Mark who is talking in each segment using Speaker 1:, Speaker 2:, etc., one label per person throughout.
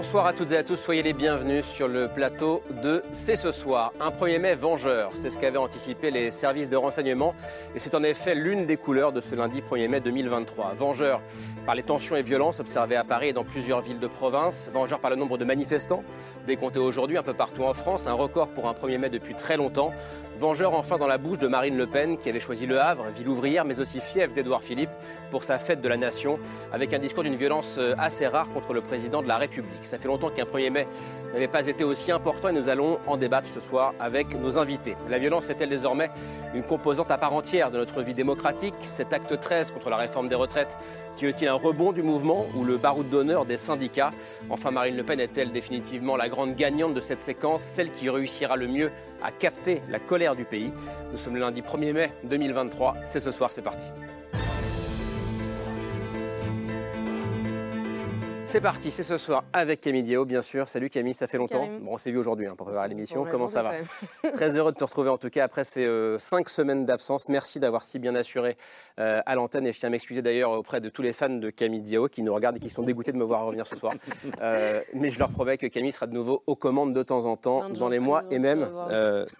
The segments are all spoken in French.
Speaker 1: Bonsoir à toutes et à tous, soyez les bienvenus sur le plateau de C'est ce soir. Un 1er mai vengeur, c'est ce qu'avaient anticipé les services de renseignement et c'est en effet l'une des couleurs de ce lundi 1er mai 2023. Vengeur par les tensions et violences observées à Paris et dans plusieurs villes de province, vengeur par le nombre de manifestants décomptés aujourd'hui un peu partout en France, un record pour un 1er mai depuis très longtemps. Vengeur enfin dans la bouche de Marine Le Pen qui avait choisi Le Havre, ville ouvrière mais aussi fief d'Édouard Philippe pour sa fête de la nation avec un discours d'une violence euh, assez rare contre le président de la République. Ça fait longtemps qu'un 1er mai n'avait pas été aussi important et nous allons en débattre ce soir avec nos invités. La violence est-elle désormais une composante à part entière de notre vie démocratique? Cet acte 13 contre la réforme des retraites tient-il un rebond du mouvement ou le baroud d'honneur des syndicats? Enfin, Marine Le Pen est-elle définitivement la grande gagnante de cette séquence, celle qui réussira le mieux à capter la colère du pays? Nous sommes le lundi 1er mai 2023. C'est ce soir, c'est parti. C'est parti, c'est ce soir avec Camille Diao, bien sûr. Salut Camille, ça fait longtemps. Bon, on s'est vu aujourd'hui hein, pour préparer l'émission. Comment ça va Très heureux de te retrouver en tout cas après ces euh, cinq semaines d'absence. Merci d'avoir si bien assuré euh, à l'antenne et je tiens à m'excuser d'ailleurs auprès de tous les fans de Camille Diao qui nous regardent et qui sont dégoûtés de me voir revenir ce soir. Euh, mais je leur promets que Camille sera de nouveau aux commandes de temps en temps dans les mois et même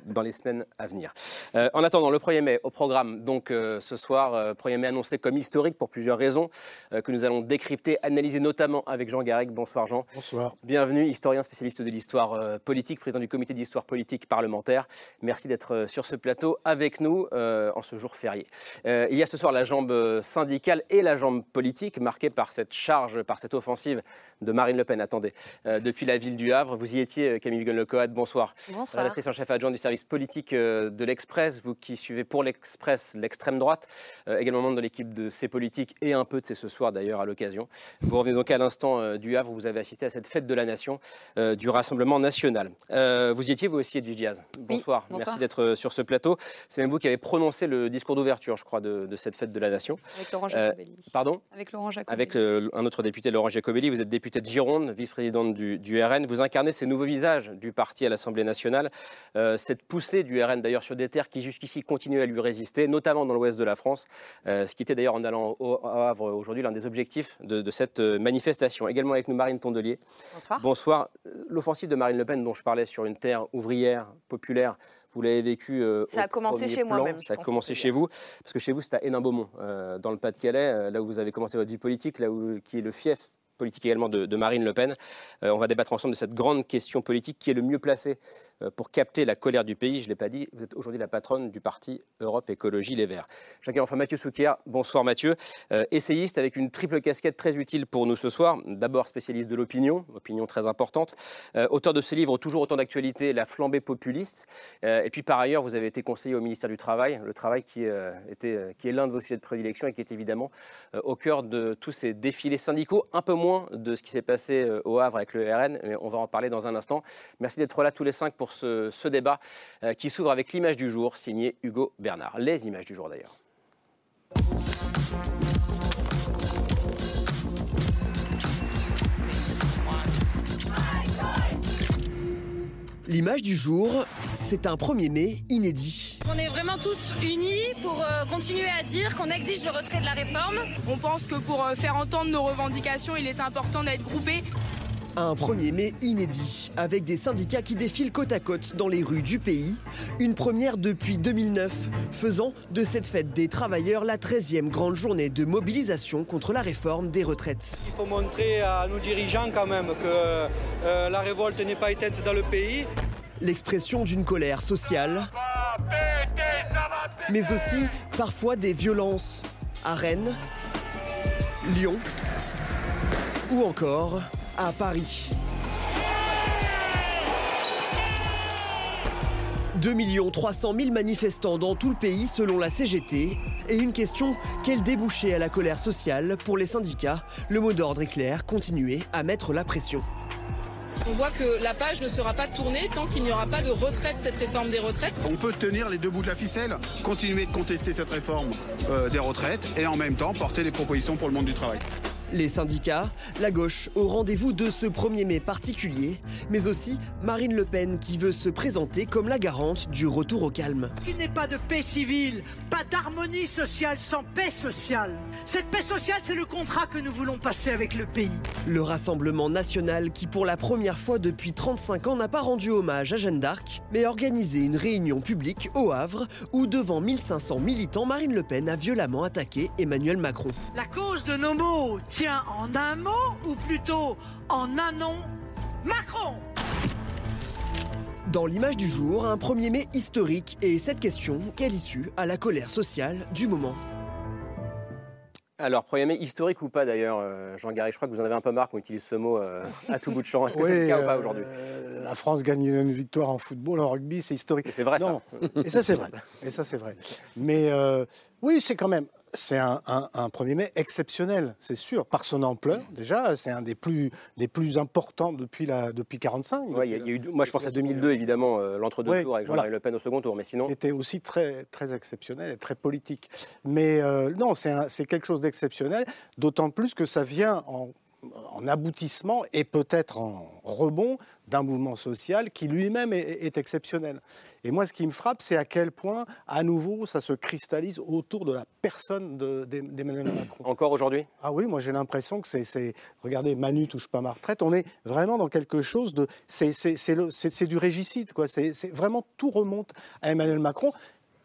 Speaker 1: dans les semaines à venir. en attendant, le 1er mai au programme, donc ce soir, 1er mai annoncé comme historique pour plusieurs raisons que nous allons décrypter, analyser notamment avec avec Jean Garec. Bonsoir Jean.
Speaker 2: Bonsoir.
Speaker 1: Bienvenue, historien spécialiste de l'histoire euh, politique, président du comité d'histoire politique parlementaire. Merci d'être euh, sur ce plateau avec nous euh, en ce jour férié. il y a ce soir la jambe syndicale et la jambe politique marquée par cette charge, par cette offensive de Marine Le Pen. Attendez, depuis la ville du Havre, vous y étiez, Camille Gunn-Lecoat. Bonsoir.
Speaker 3: Bonsoir.
Speaker 1: Rédactrice en chef adjointe du service politique de l'Express, vous qui suivez pour l'Express l'extrême droite, également membre de l'équipe de C'est Politique et un peu de C'est ce soir d'ailleurs à l'occasion. Vous revenez donc à l'instant euh, du Havre, vous avez assisté à cette fête de la nation euh, du Rassemblement national. Euh, vous y étiez, vous aussi, Edwige Diaz. Bonsoir. merci d'être sur ce plateau. C'est même vous qui avez prononcé le discours d'ouverture, je crois, de, cette fête de la nation.
Speaker 3: Avec Laurent Jacobelli.
Speaker 1: pardon?
Speaker 3: Avec Laurent Jacobelli.
Speaker 1: Avec un autre député, Laurent Jacobelli. Vous êtes député de Gironde, vice-présidente du, RN. Vous incarnez ces nouveaux visages du parti à l'Assemblée nationale. cette poussée du RN, d'ailleurs, sur des terres qui jusqu'ici continuaient à lui résister, notamment dans l'ouest de la France. ce qui était d'ailleurs en allant au Havre aujourd'hui l'un des objectifs de, de cette manifestation. Également avec nous Marine Tondelier.
Speaker 3: Bonsoir.
Speaker 1: Bonsoir. L'offensive de Marine Le Pen dont je parlais sur une terre ouvrière, populaire, vous l'avez vécu.
Speaker 3: Euh, ça a commencé chez moi même.
Speaker 1: Ça a commencé chez vous, parce que chez vous, c'est à Hénin-Beaumont, euh, dans le Pas-de-Calais, euh, là où vous avez commencé votre vie politique, là où qui est le fief politique également de, Marine Le Pen. on va débattre ensemble de cette grande question politique qui est le mieux placé euh, pour capter la colère du pays. Je ne l'ai pas dit, vous êtes aujourd'hui la patronne du parti Europe Écologie Les Verts. J'accueille enfin Mathieu Souquier. Bonsoir Mathieu. Euh, essayiste avec une triple casquette très utile pour nous ce soir. D'abord spécialiste de l'opinion, opinion très importante. Euh, auteur de ce livre Toujours autant d'actualité, La flambée populiste. et puis par ailleurs, vous avez été conseiller au ministère du Travail, le travail qui, était, qui est l'un de vos sujets de prédilection et qui est évidemment au cœur de tous ces défilés syndicaux. Un peu moins de ce qui s'est passé au Havre avec le RN, mais on va en parler dans un instant. Merci d'être là tous les cinq pour ce, débat euh, qui s'ouvre avec l'image du jour, signé Hugo Bernard. Les images du jour d'ailleurs.
Speaker 4: L'image du jour, c'est un 1er mai inédit.
Speaker 5: On est vraiment tous unis pour euh, continuer à dire qu'on exige le retrait de la réforme.
Speaker 6: On pense que pour euh, faire entendre nos revendications, il est important d'être groupés.
Speaker 4: Un 1er mai inédit, avec des syndicats qui défilent côte à côte dans les rues du pays. Une première depuis 2009, faisant de cette fête des travailleurs la 13e grande journée de mobilisation contre la réforme des retraites.
Speaker 7: Il faut montrer à nos dirigeants quand même que euh, la révolte n'est pas éteinte dans le pays.
Speaker 4: L'expression d'une colère sociale, mais aussi parfois des violences à Rennes, Lyon ou encore à Paris. 2 300 000 manifestants dans tout le pays selon la CGT. Et une question, quel débouché à la colère sociale pour les syndicats? Le mot d'ordre est clair, continuer à mettre la pression.
Speaker 6: On voit que la page ne sera pas tournée tant qu'il n'y aura pas de retrait de cette réforme des retraites.
Speaker 2: On peut tenir les deux bouts de la ficelle, continuer de contester cette réforme euh, des retraites et en même temps porter des propositions pour le monde du travail.
Speaker 4: Les syndicats, la gauche au rendez-vous de ce 1er mai particulier, mais aussi Marine Le Pen qui veut se présenter comme la garante du retour au calme.
Speaker 8: Il n'est pas de paix civile, pas d'harmonie sociale sans paix sociale. Cette paix sociale, c'est le contrat que nous voulons passer avec le pays.
Speaker 4: Le Rassemblement national qui pour la première fois depuis 35 ans n'a pas rendu hommage à Jeanne d'Arc, mais organisé une réunion publique au Havre où devant 1500 militants, Marine Le Pen a violemment attaqué Emmanuel Macron.
Speaker 8: La cause de nos mots en un mot ou plutôt en un nom Macron
Speaker 4: dans l'image du jour, un 1er mai historique et cette question, quelle issue à la colère sociale du moment?
Speaker 1: Alors, 1er mai historique ou pas d'ailleurs, euh, Jean Garry, je crois que vous en avez un peu marre qu'on utilise ce mot euh, à tout bout de champ. Est-ce que c'est le cas ou pas aujourd'hui?
Speaker 9: euh, La France gagne une victoire en football, en rugby, c'est historique.
Speaker 1: C'est vrai ça.
Speaker 9: Et ça c'est vrai. Et ça c'est vrai. Mais oui, c'est quand même c'est un, un, 1er mai exceptionnel, c'est sûr, par son ampleur. Déjà, c'est un des plus, des plus importants depuis, la, depuis 45.
Speaker 1: Ouais, y a, eu, moi, je pense à 2002, évidemment, euh, l'entre-deux tours avec Jean-Marie Le Pen au second tour. Mais sinon.
Speaker 9: Était aussi très, très exceptionnel et très politique. Mais euh, non, c'est quelque chose d'exceptionnel, d'autant plus que ça vient en en aboutissement et peut-être en rebond d'un mouvement social qui lui-même est, exceptionnel. Et moi, ce qui me frappe, c'est à quel point, à nouveau, ça se cristallise autour de la personne d'Emmanuel Macron.
Speaker 1: Encore aujourd'hui?
Speaker 9: Ah oui, moi j'ai l'impression que c'est... Regardez, Manu touche pas ma retraite, on est vraiment dans quelque chose de... C'est du régicide, quoi. C'est vraiment tout remonte à Emmanuel Macron.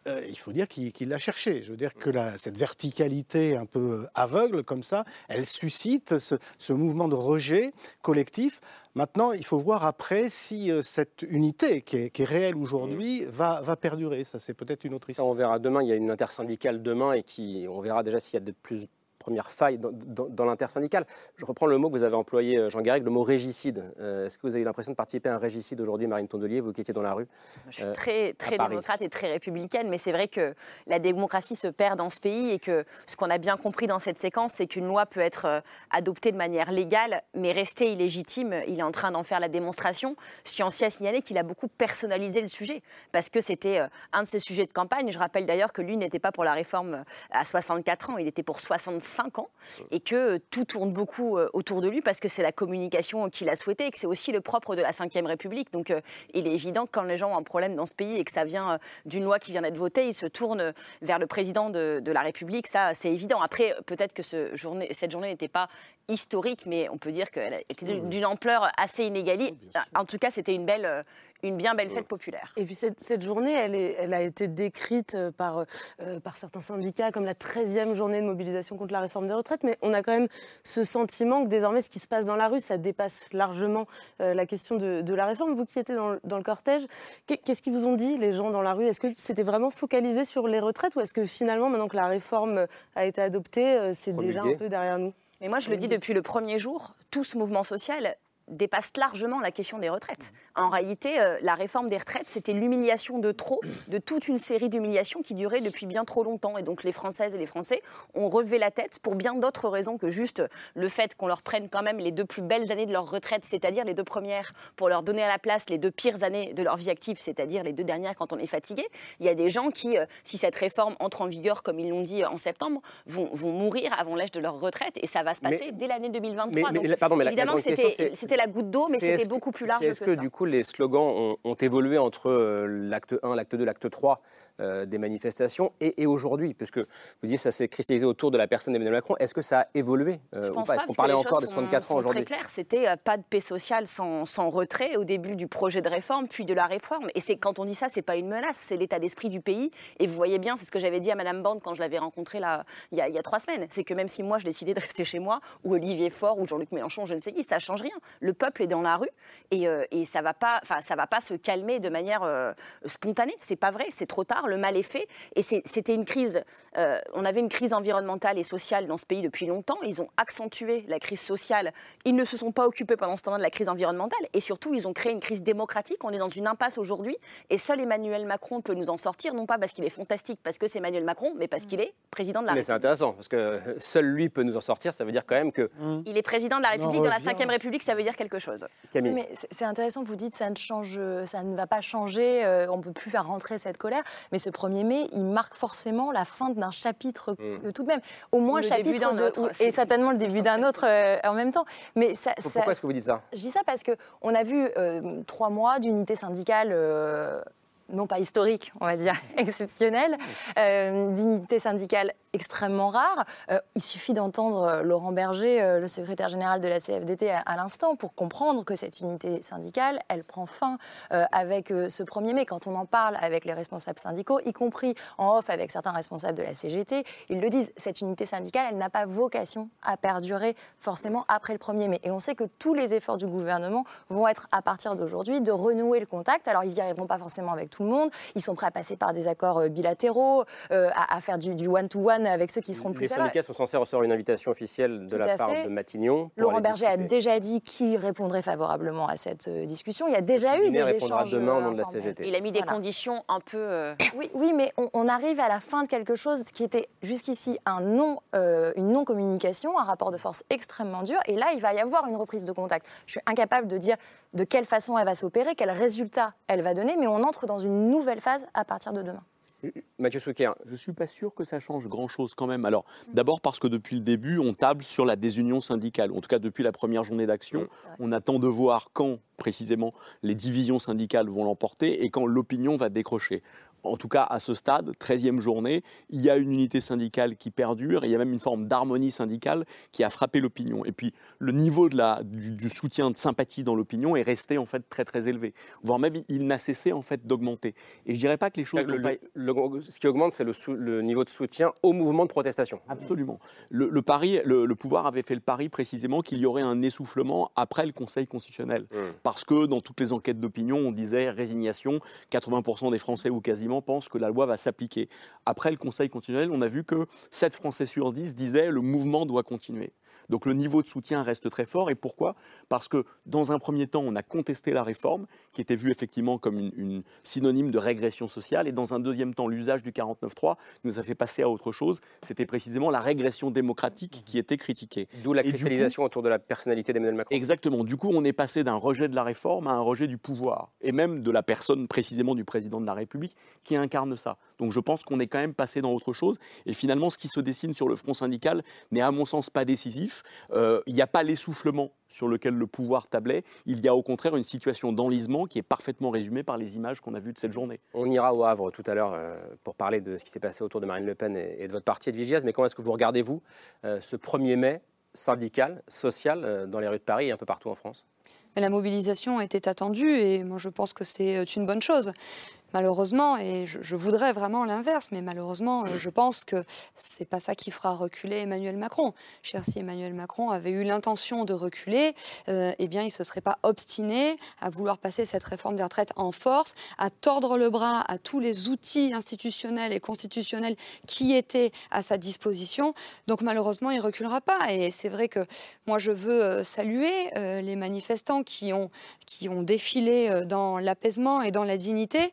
Speaker 9: Euh, il faut dire qu'il l'a cherché. Je veux dire que cette verticalité un peu aveugle comme ça, elle suscite ce, mouvement de rejet collectif. Maintenant, il faut voir après si euh, cette unité qui est, réelle aujourd'hui mm. va, va, perdurer. Ça, c'est peut-être une autre histoire.
Speaker 1: Ça, on verra demain. Il y a une intersyndicale demain et qui, on verra déjà s'il y a de plus première faille dans, dans, l'intersyndicale. Je reprends le mot que vous avez employé, euh, Jean Garrigue, le mot régicide. Euh, est-ce que vous avez l'impression de participer à un régicide aujourd'hui, Marine Tondelier, vous qui étiez dans la rue
Speaker 3: Je suis euh, très, très démocrate et très républicaine, mais c'est vrai que la démocratie se perd dans ce pays et que ce qu'on a bien compris dans cette séquence, c'est qu'une loi peut être adoptée de manière légale, mais rester illégitime. Il est en train d'en faire la démonstration. Scienci a signalé qu'il a beaucoup personnalisé le sujet, parce que c'était un de ses sujets de campagne. Je rappelle d'ailleurs que lui n'était pas pour la réforme à 64 ans, il était pour 65 ans et que tout tourne beaucoup euh, autour de lui parce que c'est la communication qu'il a souhaité et que c'est aussi le propre de la Ve République. Donc euh, il est évident que quand les gens ont un problème dans ce pays et que ça vient euh, d'une loi qui vient d'être votée, ils se tournent vers le président de, la République. Ça, c'est évident. Après, peut-être que cette journée n'était pas historique, mais on peut dire qu'elle était d'une ampleur assez inégalée. En tout cas, c'était une belle, une bien belle fête populaire.
Speaker 10: Et puis cette, journée, elle, est, elle, a été décrite euh, par, euh, par certains syndicats comme la 13e journée de mobilisation contre la réforme des retraites, mais on a quand même ce sentiment que désormais ce qui se passe dans la rue, ça dépasse largement euh, la question de, la réforme. Vous qui étiez dans, le cortège, qu'est-ce qu'ils vous ont dit les gens dans la rue? Est-ce que c'était vraiment focalisé sur les retraites ou est-ce que finalement, maintenant que la réforme a été adoptée, c'est déjà un peu derrière nous?
Speaker 3: Mais moi, je le dis depuis le premier jour, tout ce mouvement social dépasse largement la question des retraites. En réalité, euh, la réforme des retraites, c'était l'humiliation de trop, de toute une série d'humiliations qui duraient depuis bien trop longtemps. Et donc les Françaises et les Français ont relevé la tête pour bien d'autres raisons que juste le fait qu'on leur prenne quand même les deux plus belles années de leur retraite, c'est-à-dire les deux premières, pour leur donner à la place les deux pires années de leur vie active, c'est-à-dire les deux dernières quand on est fatigué. Il y a des gens qui, euh, si cette réforme entre en vigueur, comme ils l'ont dit en septembre, vont, vont mourir avant l'âge de leur retraite et ça va se passer dès l'année 2023.
Speaker 1: Mais, pardon, mais
Speaker 3: évidemment, c'était la goutte d'eau, mais c'était beaucoup plus large que,
Speaker 1: Est-ce que, du coup, les slogans ont, évolué entre euh, l'acte 1, l'acte 2, l'acte 3 euh, des manifestations et, aujourd'hui? Puisque vous dites ça s'est cristallisé autour de la personne d'Emmanuel Macron. Est-ce que ça a évolué
Speaker 3: euh,
Speaker 1: ou
Speaker 3: pas?
Speaker 1: Est-ce qu'on parlait encore de 64 ans aujourd'hui?
Speaker 3: très clair, c'était pas de paix sociale sans, sans, retrait au début du projet de réforme, puis de la réforme. Et c'est quand on dit ça, c'est pas une menace, c'est l'état d'esprit du pays. Et vous voyez bien, c'est ce que j'avais dit à Madame Bande quand je l'avais rencontrée là, il, y a, il y a trois semaines. C'est que même si moi je décidais de rester chez moi, ou Olivier Faure, ou Jean-Luc Mélenchon, je ne sais qui, ça change rien. Le peuple est dans la rue et, euh, et ça va pas, enfin ça va pas se calmer de manière euh, spontanée. C'est pas vrai, c'est trop tard. Le mal est fait et c'était une crise. Euh, on avait une crise environnementale et sociale dans ce pays depuis longtemps. Ils ont accentué la crise sociale. Ils ne se sont pas occupés pendant ce temps-là de la crise environnementale et surtout ils ont créé une crise démocratique. On est dans une impasse aujourd'hui et seul Emmanuel Macron peut nous en sortir, non pas parce qu'il est fantastique, parce que c'est Emmanuel Macron, mais parce qu'il est président de la
Speaker 1: mais
Speaker 3: République.
Speaker 1: Mais c'est intéressant parce que seul lui peut nous en sortir. Ça veut dire quand même que
Speaker 3: il est président de la République dans la Ve République. Ça veut dire quelque chose.
Speaker 1: Camille.
Speaker 11: Mais c'est intéressant, vous dites ça ne change, ça ne va pas changer, euh, on ne peut plus faire rentrer cette colère. Mais ce 1er mai, il marque forcément la fin d'un chapitre mm. tout de même. Au moins le chapitre d'un autre. et certainement le début d'un autre euh, en même temps.
Speaker 1: Mais ça, Pourquoi est-ce que vous dites ça?
Speaker 11: Je dis ça parce qu'on a vu trois mois d'unité syndicale non pas historique, on va dire, exceptionnelle, euh, d'unité syndicale extrêmement rare. Euh, il suffit d'entendre euh, Laurent Berger, euh, le secrétaire général de la CFDT, à, l'instant pour comprendre que cette unité syndicale, elle prend fin avec ce 1er mai. Quand on en parle avec les responsables syndicaux, y compris en off avec certains responsables de la CGT, ils le disent, cette unité syndicale, elle n'a pas vocation à perdurer forcément après le 1er mai. Et on sait que tous les efforts du gouvernement vont être à partir d'aujourd'hui de renouer le contact. Alors ils n'y arriveront pas forcément avec tout le monde, ils sont prêts à passer par des accords bilatéraux, à, faire du one-to-one avec ceux qui seront plus
Speaker 1: Les syndicats sont censés recevoir une invitation officielle de la part de Matignon.
Speaker 11: Laurent Berger a déjà dit qu'il répondrait favorablement à cette euh, discussion. Il y a déjà eu des échanges.
Speaker 1: demain au nom de la CGT.
Speaker 3: Il a mis des conditions un peu. Euh,
Speaker 11: oui, oui, mais on, arrive à la fin de quelque chose qui était jusqu'ici un non, euh, une non-communication, un rapport de force extrêmement dur. Et là, il va y avoir une reprise de contact. Je suis incapable de dire de quelle façon elle va s'opérer, quel résultat elle va donner, mais on entre dans une nouvelle phase à partir de demain.
Speaker 1: Mathieu Souquet.
Speaker 12: Je ne suis pas sûr que ça change grand-chose quand même. Alors, d'abord parce que depuis le début, on table sur la désunion syndicale. En tout cas, depuis la première journée d'action, on attend de voir quand précisément les divisions syndicales vont l'emporter et quand l'opinion va décrocher en tout cas à ce stade, 13e journée, il y a une unité syndicale qui perdure, et il y a même une forme d'harmonie syndicale qui a frappé l'opinion. Et puis le niveau de la, du, soutien de sympathie dans l'opinion est resté en fait très très élevé, voire même il n'a cessé en fait d'augmenter. Et je dirais pas que les choses...
Speaker 1: ce qui augmente, c'est le, niveau de soutien au mouvement de protestation.
Speaker 12: Absolument. Le, pari, le, pouvoir avait fait le pari précisément qu'il y aurait un essoufflement après le Conseil constitutionnel. Mmh. Parce que dans toutes les enquêtes d'opinion, on disait résignation, 80% des Français ou quasiment pense que la loi va s'appliquer. Après le Conseil constitutionnel, on a vu que 7 Français sur 10 disaient le mouvement doit continuer. Donc le niveau de soutien reste très fort. Et pourquoi? Parce que dans un premier temps, on a contesté la réforme, qui était vue effectivement comme une, synonyme de régression sociale. Et dans un deuxième temps, l'usage du 49.3 nous a fait passer à autre chose. C'était précisément la régression démocratique qui était critiquée.
Speaker 1: D'où la cristallisation autour de la personnalité d'Emmanuel Macron.
Speaker 12: Exactement. Du coup, on est passé d'un rejet de la réforme à un rejet du pouvoir. Et même de la personne précisément du président de la République qui incarne ça. Donc je pense qu'on est quand même passé dans autre chose. Et finalement, ce qui se dessine sur le front syndical n'est à mon sens pas décisif. Euh, il n'y a pas l'essoufflement sur lequel le pouvoir tablait. Il y a au contraire une situation d'enlisement qui est parfaitement résumée par les images qu'on a vues de cette journée.
Speaker 1: On ira au Havre tout à l'heure euh, pour parler de ce qui s'est passé autour de Marine Le Pen et, de votre parti de Vigias. Mais comment est-ce que vous regardez, vous, euh, ce 1er mai syndical, social, dans les rues de Paris et un peu partout en France?
Speaker 13: La mobilisation était attendue et moi je pense que c'est une bonne chose malheureusement, et je, voudrais vraiment l'inverse, mais malheureusement, euh, je pense que c'est pas ça qui fera reculer Emmanuel Macron. Cher, si Emmanuel Macron avait eu l'intention de reculer, euh, eh bien, il se serait pas obstiné à vouloir passer cette réforme des retraites en force, à tordre le bras à tous les outils institutionnels et constitutionnels qui étaient à sa disposition. Donc, malheureusement, il reculera pas. Et c'est vrai que moi, je veux euh, saluer les manifestants qui ont, qui ont défilé dans l'apaisement et dans la dignité.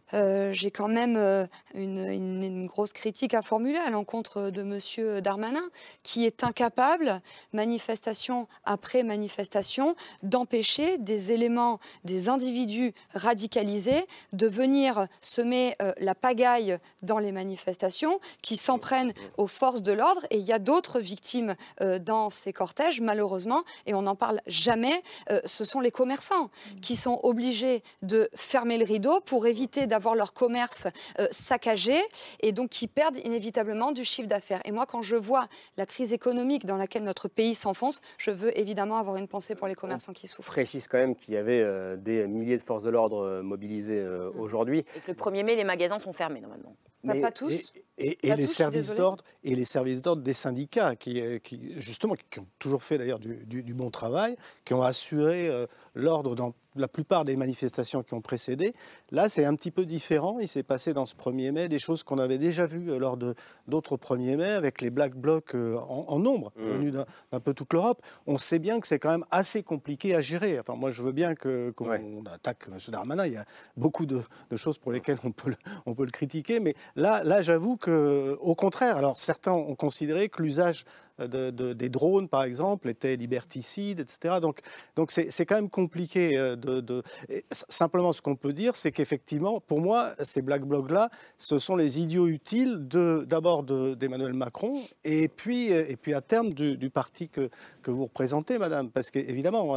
Speaker 13: Euh, j'ai quand même euh, une, grosse critique à formuler à l'encontre de M. Darmanin, qui est incapable, manifestation après manifestation, d'empêcher des éléments, des individus radicalisés de venir semer euh, la pagaille dans les manifestations, qui s'en prennent aux forces de l'ordre. Et il y a d'autres victimes dans ces cortèges, malheureusement, et on n'en parle jamais. ce sont les commerçants qui sont obligés de fermer le rideau pour éviter d'avoir leur commerce euh, saccagé et donc qui perdent inévitablement du chiffre d'affaires. Et moi, quand je vois la crise économique dans laquelle notre pays s'enfonce, je veux évidemment avoir une pensée pour les commerçants qui souffrent.
Speaker 1: Je précise quand même qu'il y avait euh, des milliers de forces de l'ordre euh, mobilisées mm. aujourd'hui.
Speaker 3: Et que le 1er mai, les magasins sont fermés normalement.
Speaker 13: Bah, pas tous.
Speaker 9: Et, les services d'ordre et les services d'ordre des syndicats qui, qui, justement qui ont toujours fait d'ailleurs du, bon travail, qui ont assuré l'ordre dans la plupart des manifestations qui ont précédé. Là, c'est un petit peu différent. Il s'est passé dans ce 1er mai des choses qu'on avait déjà vues euh, lors d'autres 1er mai avec les Black Blocs euh, en, nombre, mmh. venus d'un peu toute l'Europe. On sait bien que c'est quand même assez compliqué à gérer. Enfin, moi, je veux bien qu'on attaque M. Darmanin. Il y a beaucoup de, choses pour lesquelles on peut, le, on peut le critiquer. Mais là, là j'avoue qu'au contraire, alors certains ont considéré que l'usage des drones, par exemple, étaient liberticides, etc. Donc, donc c'est, quand même compliqué. De, Simplement, ce qu'on peut dire, c'est qu'effectivement, pour moi, ces black blocs-là, ce sont les idiots utiles d'abord d'Emmanuel Macron et puis, et puis à terme du, parti que, que vous représentez, madame. Parce qu'évidemment,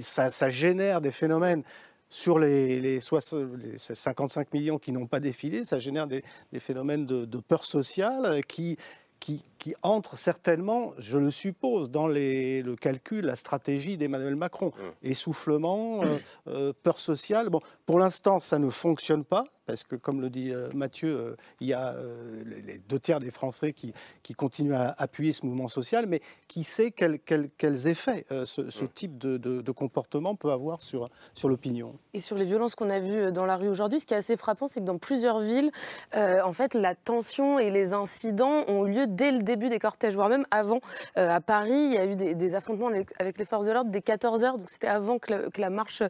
Speaker 9: ça, ça génère des phénomènes sur les, 55 millions qui n'ont pas défilé, ça génère des, phénomènes de, peur sociale qui, qui, entrent certainement, je le suppose, dans le calcul, la stratégie d'Emmanuel Macron. Mmh. Essoufflement, euh, euh, peur sociale. Bon, pour l'instant, ça ne fonctionne pas parce que, comme le dit euh, Mathieu, euh, il y a euh, les deux tiers des Français qui, qui, continuent à appuyer ce mouvement social, mais qui sait quels effets ce, type de, comportement peut avoir sur, sur l'opinion.
Speaker 10: Et sur les violences qu'on a vues dans la rue aujourd'hui, ce qui est assez frappant, c'est que dans plusieurs villes, en fait, la tension et les incidents ont eu lieu dès le début des cortèges, voire même avant. à Paris, il y a eu des, affrontements avec les forces de l'ordre dès 14h, donc c'était avant que la, que la marche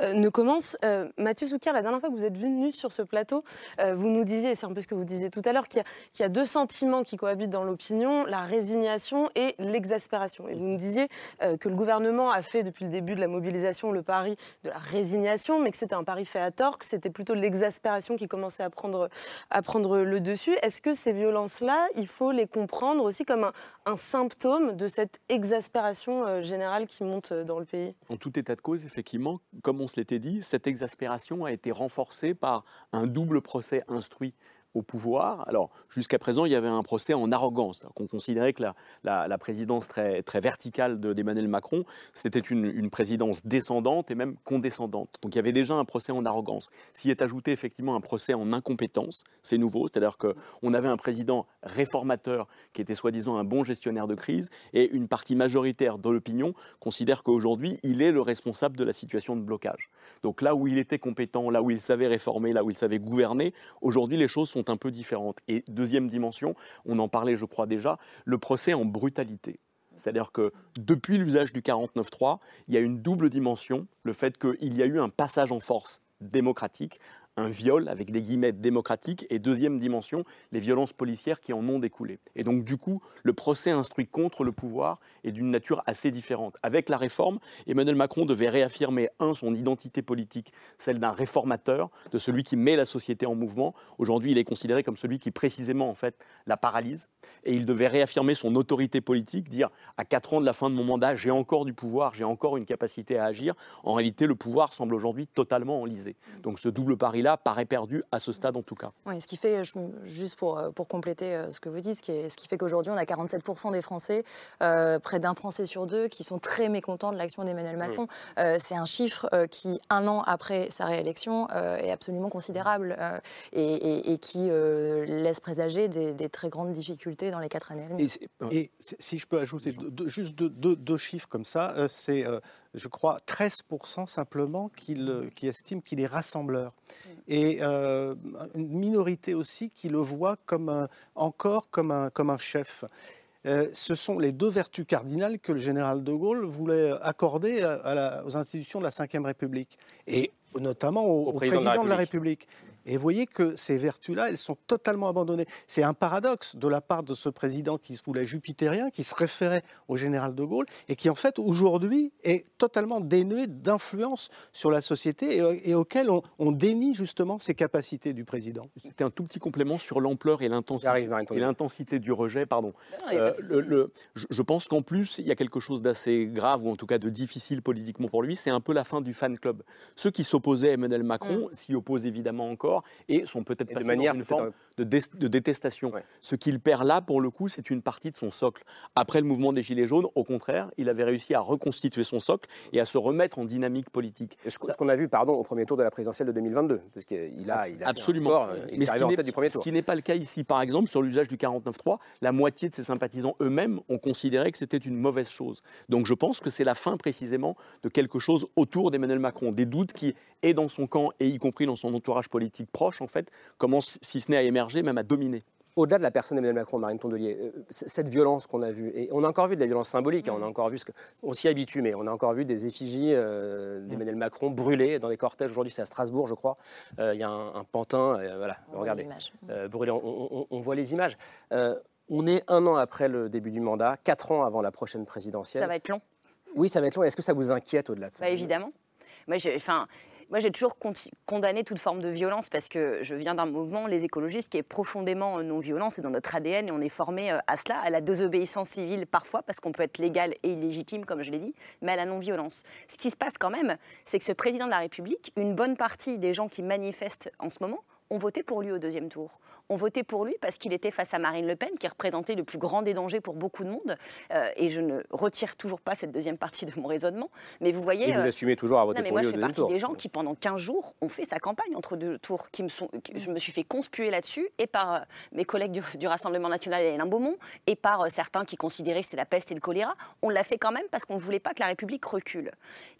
Speaker 10: ne commence. Mathieu Soukir, la dernière fois que vous êtes venu sur ce plateau, euh, vous nous disiez, c'est un peu ce que vous disiez tout à l'heure, qu'il y, a deux sentiments qui cohabitent dans l'opinion, la résignation et l'exaspération. Et vous nous disiez euh, que le gouvernement a fait depuis le début de la mobilisation le pari de la résignation, mais que c'était un pari fait à tort, que c'était plutôt l'exaspération qui commençait à prendre, le dessus. Est-ce que ces violences-là, il faut les comprendre aussi comme un, un symptôme de cette exaspération euh, générale qui monte dans le pays?
Speaker 12: En tout état de cause, effectivement, comme on se l'était dit, cette exaspération a été renforcée par un double procès instruit pouvoir. Alors, jusqu'à présent, il y avait un procès en arrogance. On considérait que la, présidence très, très verticale d'Emmanuel Macron, c'était une, présidence descendante et même condescendante. Donc, il y avait déjà un procès en arrogance. S'y est ajouté effectivement un procès en incompétence, c'est nouveau. C'est-à-dire qu'on avait un président réformateur qui était soi-disant un bon gestionnaire de crise et une partie majoritaire de l'opinion considère qu'aujourd'hui, il est le responsable de la situation de blocage. Donc, là où il était compétent, là où il savait réformer, là où il savait gouverner, aujourd'hui, les choses sont un peu différentes. Et deuxième dimension, on en parlait je crois déjà, le procès en brutalité. C'est-à-dire que depuis l'usage du 49.3, il y a une double dimension, le fait qu'il y a eu un passage en force démocratique, un viol avec des guillemets démocratiques et deuxième dimension, les violences policières qui en ont découlé. Et donc du coup, le procès instruit contre le pouvoir est d'une nature assez différente. Avec la réforme, Emmanuel Macron devait réaffirmer, un, son identité politique, celle d'un réformateur, de celui qui met la société en mouvement. Aujourd'hui, il est considéré comme celui qui précisément en fait la paralyse. Et il devait réaffirmer son autorité politique, dire à quatre ans de la fin de mon mandat, j'ai encore du pouvoir, j'ai encore une capacité à agir. En réalité, le pouvoir semble aujourd'hui totalement enlisé. Donc ce double pari-là paraît perdu à ce stade en tout cas.
Speaker 13: Oui, ce qui fait, juste pour, euh, pour compléter euh, ce que vous dites, ce qui, ce qui fait qu'aujourd'hui on a 47% des Français, euh, près d'un Français sur deux, qui sont très mécontents de l'action d'Emmanuel Macron. c'est un chiffre qui, un an après sa réélection, est absolument considérable et, qui laisse présager des, très grandes difficultés dans les quatre années à venir.
Speaker 9: Et, si je peux ajouter juste deux, chiffres comme ça, c'est je crois, 13% simplement qui, estiment qu'il est rassembleur. Mm. Et euh, une minorité aussi qui le voit comme encore comme un, comme un chef. Euh, ce sont les deux vertus cardinales que le général de Gaulle voulait accorder aux institutions de la Ve République, et notamment au, président, De la République. Et vous voyez que ces vertus-là, elles sont totalement abandonnées. C'est un paradoxe de la part de ce président qui se voulait jupitérien, qui se référait au général de Gaulle, et qui en fait aujourd'hui est totalement dénué d'influence sur la société et, auquel on, dénie justement ses capacités du président.
Speaker 12: C'était un tout petit complément sur l'ampleur et l'intensité du rejet. Pardon. Euh, le, je pense qu'en plus, il y a quelque chose d'assez grave, ou en tout cas de difficile politiquement pour lui, c'est un peu la fin du fan club. Ceux qui s'opposaient à Emmanuel Macron mm. s'y opposent évidemment encore et sont peut-être pas de manière, une forme de, détestation. Ce qu'il perd là, pour le coup, c'est une partie de son socle. Après le mouvement des Gilets jaunes, au contraire, il avait réussi à reconstituer son socle et à se remettre en dynamique politique.
Speaker 1: Ce, qu'on a vu, pardon, au premier tour de la présidentielle de 2022, parce qu'il a, il a
Speaker 12: absolument.
Speaker 1: Euh,
Speaker 12: Mais ce qui n'est pas le cas ici, par exemple, sur l'usage du 49.3, la moitié de ses sympathisants eux-mêmes ont considéré que c'était une mauvaise chose. Donc je pense que c'est la fin précisément de quelque chose autour d'Emmanuel Macron, des doutes qui est dans son camp et y compris dans son entourage politique proche, en fait, commence, si ce n'est à émerger, même à dominer
Speaker 1: au-delà de la personne d'Emmanuel Macron, Marine Tondelier, euh, cette violence qu'on a vue, et on a encore vu de la violence symbolique, hein, on a mm. encore vu, ce que, on s'y habitue, mais on a encore vu des effigies euh, d'Emmanuel mm. Macron brûlées dans des cortèges. Aujourd'hui, c'est à Strasbourg, je crois. Euh, il y a un, pantin, voilà, regardez, brûlé. On, voit les images. On est un an après le début du mandat, quatre ans avant la prochaine présidentielle.
Speaker 3: Ça va être long.
Speaker 1: Oui, ça va être long. Est-ce que ça vous inquiète au-delà de ça?
Speaker 3: Bah, Évidemment. Moi, j'ai, toujours condamné toute forme de violence parce que je viens d'un mouvement, les écologistes, qui est profondément non-violent. C'est dans notre ADN et on est formé euh, à cela, à la désobéissance civile parfois, parce qu'on peut être légal et illégitime, comme je l'ai dit, mais à la non-violence. Ce qui se passe quand même, c'est que ce président de la République, une bonne partie des gens qui manifestent en ce moment, ont voté pour lui au deuxième tour. On voté pour lui parce qu'il était face à Marine Le Pen, qui représentait le plus grand des dangers pour beaucoup de monde. Euh, et je ne retire toujours pas cette deuxième partie de mon raisonnement. Mais vous voyez.
Speaker 1: Et vous euh, assumez toujours à voter pour lui au deuxième tour.
Speaker 3: Moi, je fais partie des gens qui, pendant 15 jours, ont fait sa campagne entre deux tours. Qui me sont, je me suis fait conspuer là-dessus, et par euh, mes collègues du, Rassemblement national et Alain Beaumont, et par certains qui considéraient que c'était la peste et le choléra. On l'a fait quand même parce qu'on ne voulait pas que la République recule.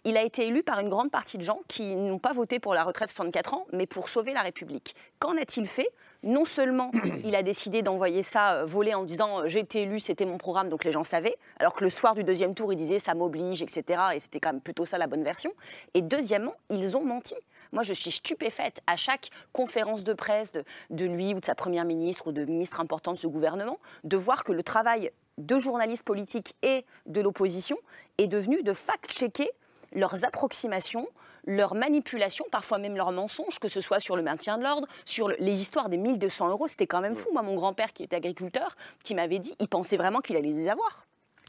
Speaker 3: Il a été élu par une grande partie de gens qui n'ont pas voté pour la retraite de 64 ans, mais pour sauver la République. Qu'en a-t-il fait? Non seulement il a décidé d'envoyer ça euh, voler en disant euh, j'ai été élu, c'était mon programme, donc les gens savaient, alors que le soir du deuxième tour, il disait ça m'oblige, etc. Et c'était quand même plutôt ça la bonne version. Et deuxièmement, ils ont menti. Moi, je suis stupéfaite à chaque conférence de presse de, lui ou de sa première ministre ou de ministre important de ce gouvernement, de voir que le travail de journalistes politiques et de l'opposition est devenu de fact-checker leurs approximations, leur manipulation, parfois même leurs mensonges, que ce soit sur le maintien de l'ordre, sur les histoires des 1200 euros. C'était quand même fou. Moi, mon grand-père, qui était agriculteur, qui m'avait dit, il pensait vraiment qu'il allait les avoir.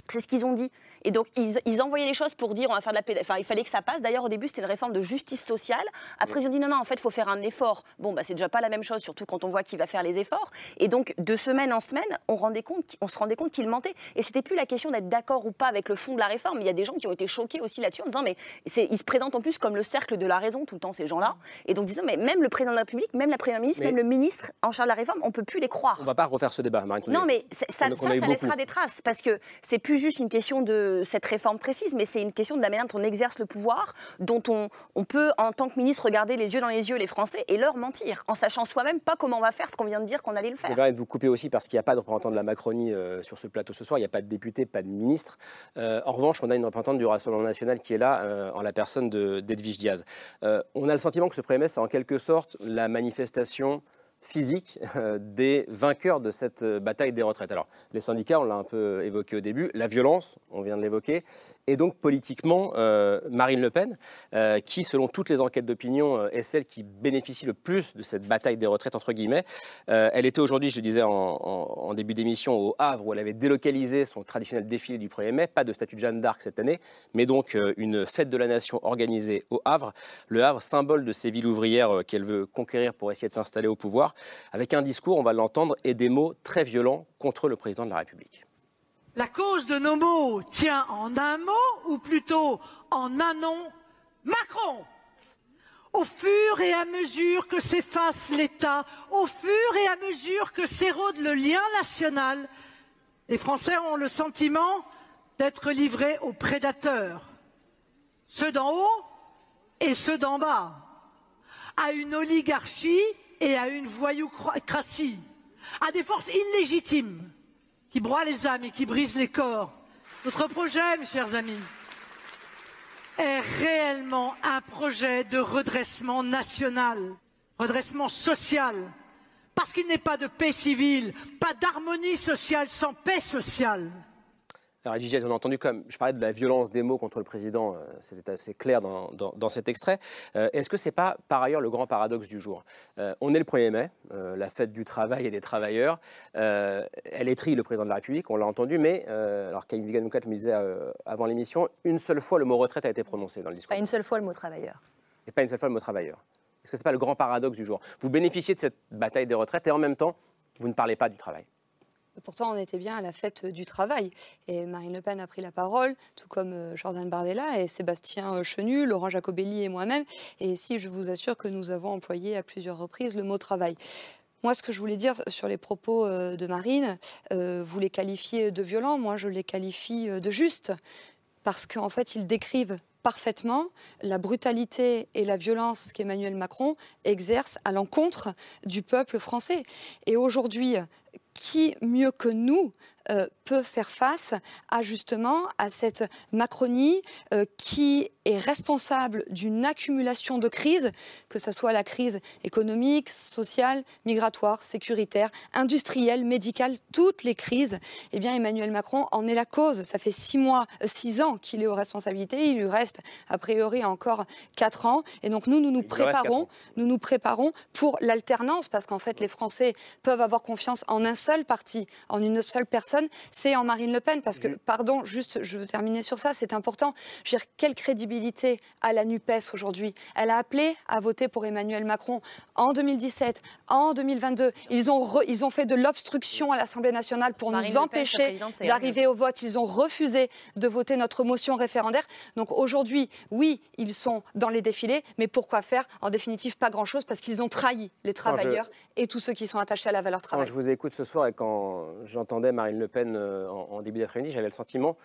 Speaker 3: C'est ce qu'ils ont dit. Et donc, ils, envoyaient les choses pour dire on va faire de la Enfin, il fallait que ça passe. D'ailleurs, au début, c'était une réforme de justice sociale. Après, ils ont dit non, non, en fait, il faut faire un effort. Bon, bah, c'est déjà pas la même chose, surtout quand on voit qui va faire les efforts. Et donc, de semaine en semaine, on, rendait compte, on se rendait compte qu'ils mentaient. Et c'était plus la question d'être d'accord ou pas avec le fond de la réforme. Il y a des gens qui ont été choqués aussi là-dessus en disant mais ils se présentent en plus comme le cercle de la raison tout le temps, ces gens-là. Et donc, disant mais même le président de la République, même la première ministre, même le ministre en charge de la réforme, on peut plus les croire.
Speaker 1: On va pas refaire ce débat,
Speaker 3: Marine. Non, mais ça, ça, ça laissera des traces parce que c'est plus juste une question de cette réforme précise, mais c'est une question de la manière dont on exerce le pouvoir, dont on, peut, en tant que ministre, regarder les yeux dans les yeux les Français et leur mentir, en sachant soi-même pas comment on va faire ce qu'on vient de dire qu'on allait le faire.
Speaker 1: Je vous couper aussi parce qu'il n'y a pas de représentant de la Macronie euh, sur ce plateau ce soir, il n'y a pas de député, pas de ministre. Euh, en revanche, on a une représentante du Rassemblement national qui est là, euh, en la personne d'Edwige Diaz. on a le sentiment que ce premier c'est en quelque sorte la manifestation physique euh, des vainqueurs de cette euh, bataille des retraites. Alors, les syndicats, on l'a un peu évoqué au début, la violence, on vient de l'évoquer, et donc politiquement, euh, Marine Le Pen, qui, selon toutes les enquêtes d'opinion, est celle qui bénéficie le plus de cette bataille des retraites, entre guillemets. elle était aujourd'hui, je le disais en, début d'émission, au Havre, où elle avait délocalisé son traditionnel défilé du 1er mai, pas de statut de Jeanne d'Arc cette année, mais donc une fête de la nation organisée au Havre. Le Havre, symbole de ces villes ouvrières qu'elle veut conquérir pour essayer de s'installer au pouvoir avec un discours, on va l'entendre, et des mots très violents contre le président de la République.
Speaker 8: La cause de nos mots tient en un mot, ou plutôt en un nom, Macron. Au fur et à mesure que s'efface l'État, au fur et à mesure que s'érode le lien national, les Français ont le sentiment d'être livrés aux prédateurs, ceux d'en haut et ceux d'en bas, à une oligarchie et à une voyoucratie, à des forces illégitimes qui broient les âmes et qui brisent les corps. Notre projet, mes chers amis, est réellement un projet de redressement national, redressement social, parce qu'il n'est pas de paix civile, pas d'harmonie sociale sans paix sociale.
Speaker 1: Alors, Edith on a entendu comme je parlais de la violence des mots contre le président, euh, c'était assez clair dans, cet extrait. Euh, est-ce que ce n'est pas par ailleurs le grand paradoxe du jour? Euh, On est le 1er mai, la fête du travail et des travailleurs. elle étrie le président de la République, on l'a entendu, mais, alors Camille Viganoukat me disait avant l'émission, une seule fois le mot retraite a été prononcé dans le discours.
Speaker 3: Pas une seule fois le mot travailleur.
Speaker 1: Et pas une seule fois le mot travailleur. Est-ce que ce n'est pas le grand paradoxe du jour? Vous bénéficiez de cette bataille des retraites et en même temps, vous ne parlez pas du travail.
Speaker 13: Pourtant, on était bien à la fête du travail. Et Marine Le Pen a pris la parole, tout comme euh, Jordan Bardella et Sébastien euh, Chenu, Laurent Jacobelli et moi-même. Et ici, je vous assure que nous avons employé à plusieurs reprises le mot travail. Moi, ce que je voulais dire sur les propos euh, de Marine, vous les qualifiez de violents, moi je les qualifie de justes, parce qu'en fait, ils décrivent parfaitement la brutalité et la violence qu'Emmanuel Macron exerce à l'encontre du peuple français. Et aujourd'hui, qui mieux que nous euh, peut faire face à justement à cette Macronie euh, qui est responsable d'une accumulation de crises, que ce soit la crise économique, sociale, migratoire, sécuritaire, industrielle, médicale, toutes les crises. Eh bien, Emmanuel Macron en est la cause. Ça fait six mois, euh, six ans qu'il est aux responsabilités. Il lui reste a priori encore quatre ans. Et donc nous, nous nous préparons, nous nous préparons pour l'alternance, parce qu'en fait, les Français peuvent avoir confiance en un seul parti, en une seule personne c'est en Marine Le Pen. Parce que, pardon, juste, je veux terminer sur ça, c'est important. Je veux dire, quelle crédibilité a la NUPES aujourd'hui? Elle a appelé à voter pour Emmanuel Macron en 2017, en 2022. Ils ont, ils ont fait de l'obstruction à l'Assemblée nationale pour nous empêcher d'arriver au vote. Ils ont refusé de voter notre motion référendaire. Donc aujourd'hui, oui, ils sont dans les défilés, mais pourquoi faire? En définitive, pas grand-chose parce qu'ils ont trahi les travailleurs et tous ceux qui sont attachés à la valeur travail.
Speaker 1: Quand je vous écoute ce soir et quand j'entendais Marine Le Pen euh, en, début d'après-midi, j'avais le sentiment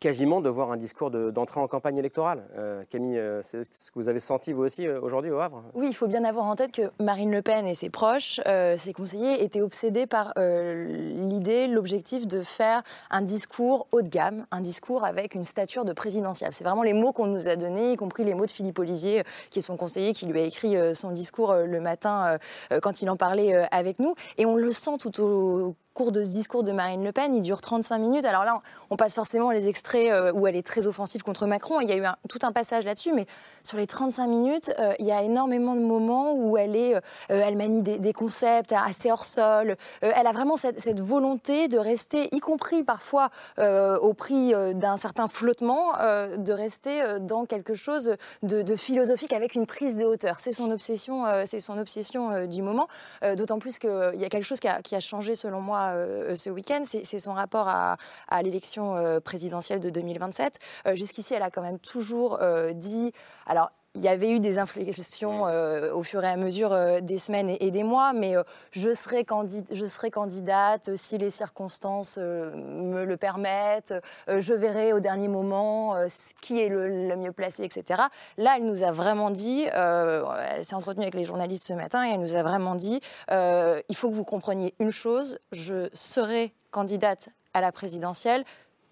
Speaker 1: quasiment de voir un discours d'entrée en campagne électorale. Euh, Camille, euh, c'est ce que vous avez senti vous aussi aujourd'hui au Havre?
Speaker 11: Oui, il faut bien avoir en tête que Marine Le Pen et ses proches, ses conseillers, étaient obsédés par l'idée, l'objectif de faire un discours haut de gamme, un discours avec une stature de présidentielle. C'est vraiment les mots qu'on nous a donnés, y compris les mots de Philippe Olivier, qui est son conseiller, qui lui a écrit son discours le matin quand il en parlait avec nous. Et on le sent tout au cours de ce discours de Marine Le Pen. Il dure 35 minutes. Alors là, on passe forcément les extraits euh, où elle est très offensive contre Macron. Il y a eu tout un passage là-dessus, mais sur les 35 minutes, euh, il y a énormément de moments où elle, est, euh, elle manie des, concepts assez hors sol. elle a vraiment cette, volonté de rester, y compris parfois au prix d'un certain flottement, de rester dans quelque chose de, philosophique avec une prise de hauteur. C'est son obsession, c'est son obsession du moment. D'autant plus qu'il y a quelque chose qui a, qui a changé selon moi euh, ce week-end, c'est son rapport à, l'élection euh, présidentielle de 2027. Euh, jusqu'ici, elle a quand même toujours dit, alors il y avait eu des inflexions au fur et à mesure des semaines et, des mois, mais je, serai je, serai candidate si les circonstances me le permettent, je verrai au dernier moment qui est le, le, mieux placé, etc. Là, elle nous a vraiment dit, elle s'est entretenue avec les journalistes ce matin et elle nous a vraiment dit, il faut que vous compreniez une chose, je serai candidate à la présidentielle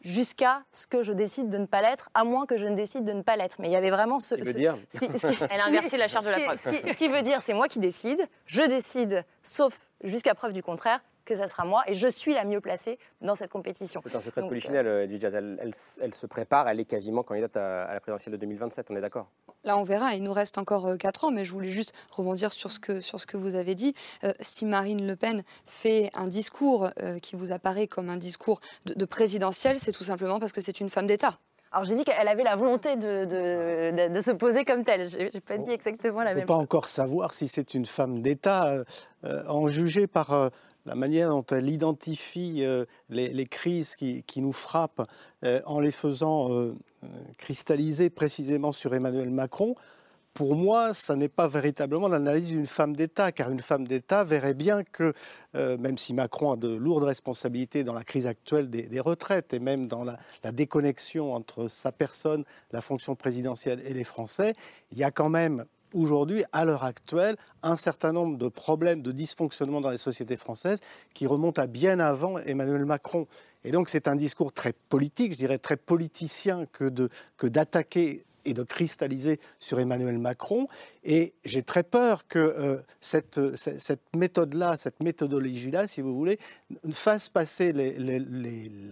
Speaker 11: jusqu'à ce que je décide de ne pas l'être, à moins que je ne décide de ne pas l'être. Mais il y avait vraiment ce...
Speaker 1: ce, dire...
Speaker 11: Elle a inversé la charge de la preuve. Ce qui, veut dire, c'est moi qui décide, je décide, sauf jusqu'à preuve du contraire, que ça sera moi et je suis la mieux placée dans cette compétition.
Speaker 1: C'est un secret de polichinelle, euh, elle, elle, elle, se prépare, elle est quasiment candidate à, la présidentielle de 2027, on est d'accord?
Speaker 13: Là, on verra, il nous reste encore 4 euh, ans, mais je voulais juste rebondir sur ce que, sur ce que vous avez dit. Euh, si Marine Le Pen fait un discours qui vous apparaît comme un discours de, de présidentiel, c'est tout simplement parce que c'est une femme d'État.
Speaker 11: Alors j'ai dit qu'elle avait la volonté de, de, de, se poser comme telle. Je n'ai pas dit exactement la même chose.
Speaker 9: On ne peut pas encore savoir si c'est une femme d'État, en juger par la manière dont elle identifie euh, les, crises qui, nous frappent euh, en les faisant euh, cristalliser précisément sur Emmanuel Macron, pour moi, ça n'est pas véritablement l'analyse d'une femme d'État, car une femme d'État verrait bien que, même si Macron a de lourdes responsabilités dans la crise actuelle des, retraites et même dans la, la, déconnexion entre sa personne, la fonction présidentielle et les Français, il y a quand même aujourd'hui, à l'heure actuelle, un certain nombre de problèmes de dysfonctionnement dans les sociétés françaises qui remontent à bien avant Emmanuel Macron. Et donc c'est un discours très politique, je dirais très politicien que d'attaquer et de cristalliser sur Emmanuel Macron. Et j'ai très peur que euh, cette, cette, méthode-là, cette méthodologie-là, si vous voulez, fasse passer les,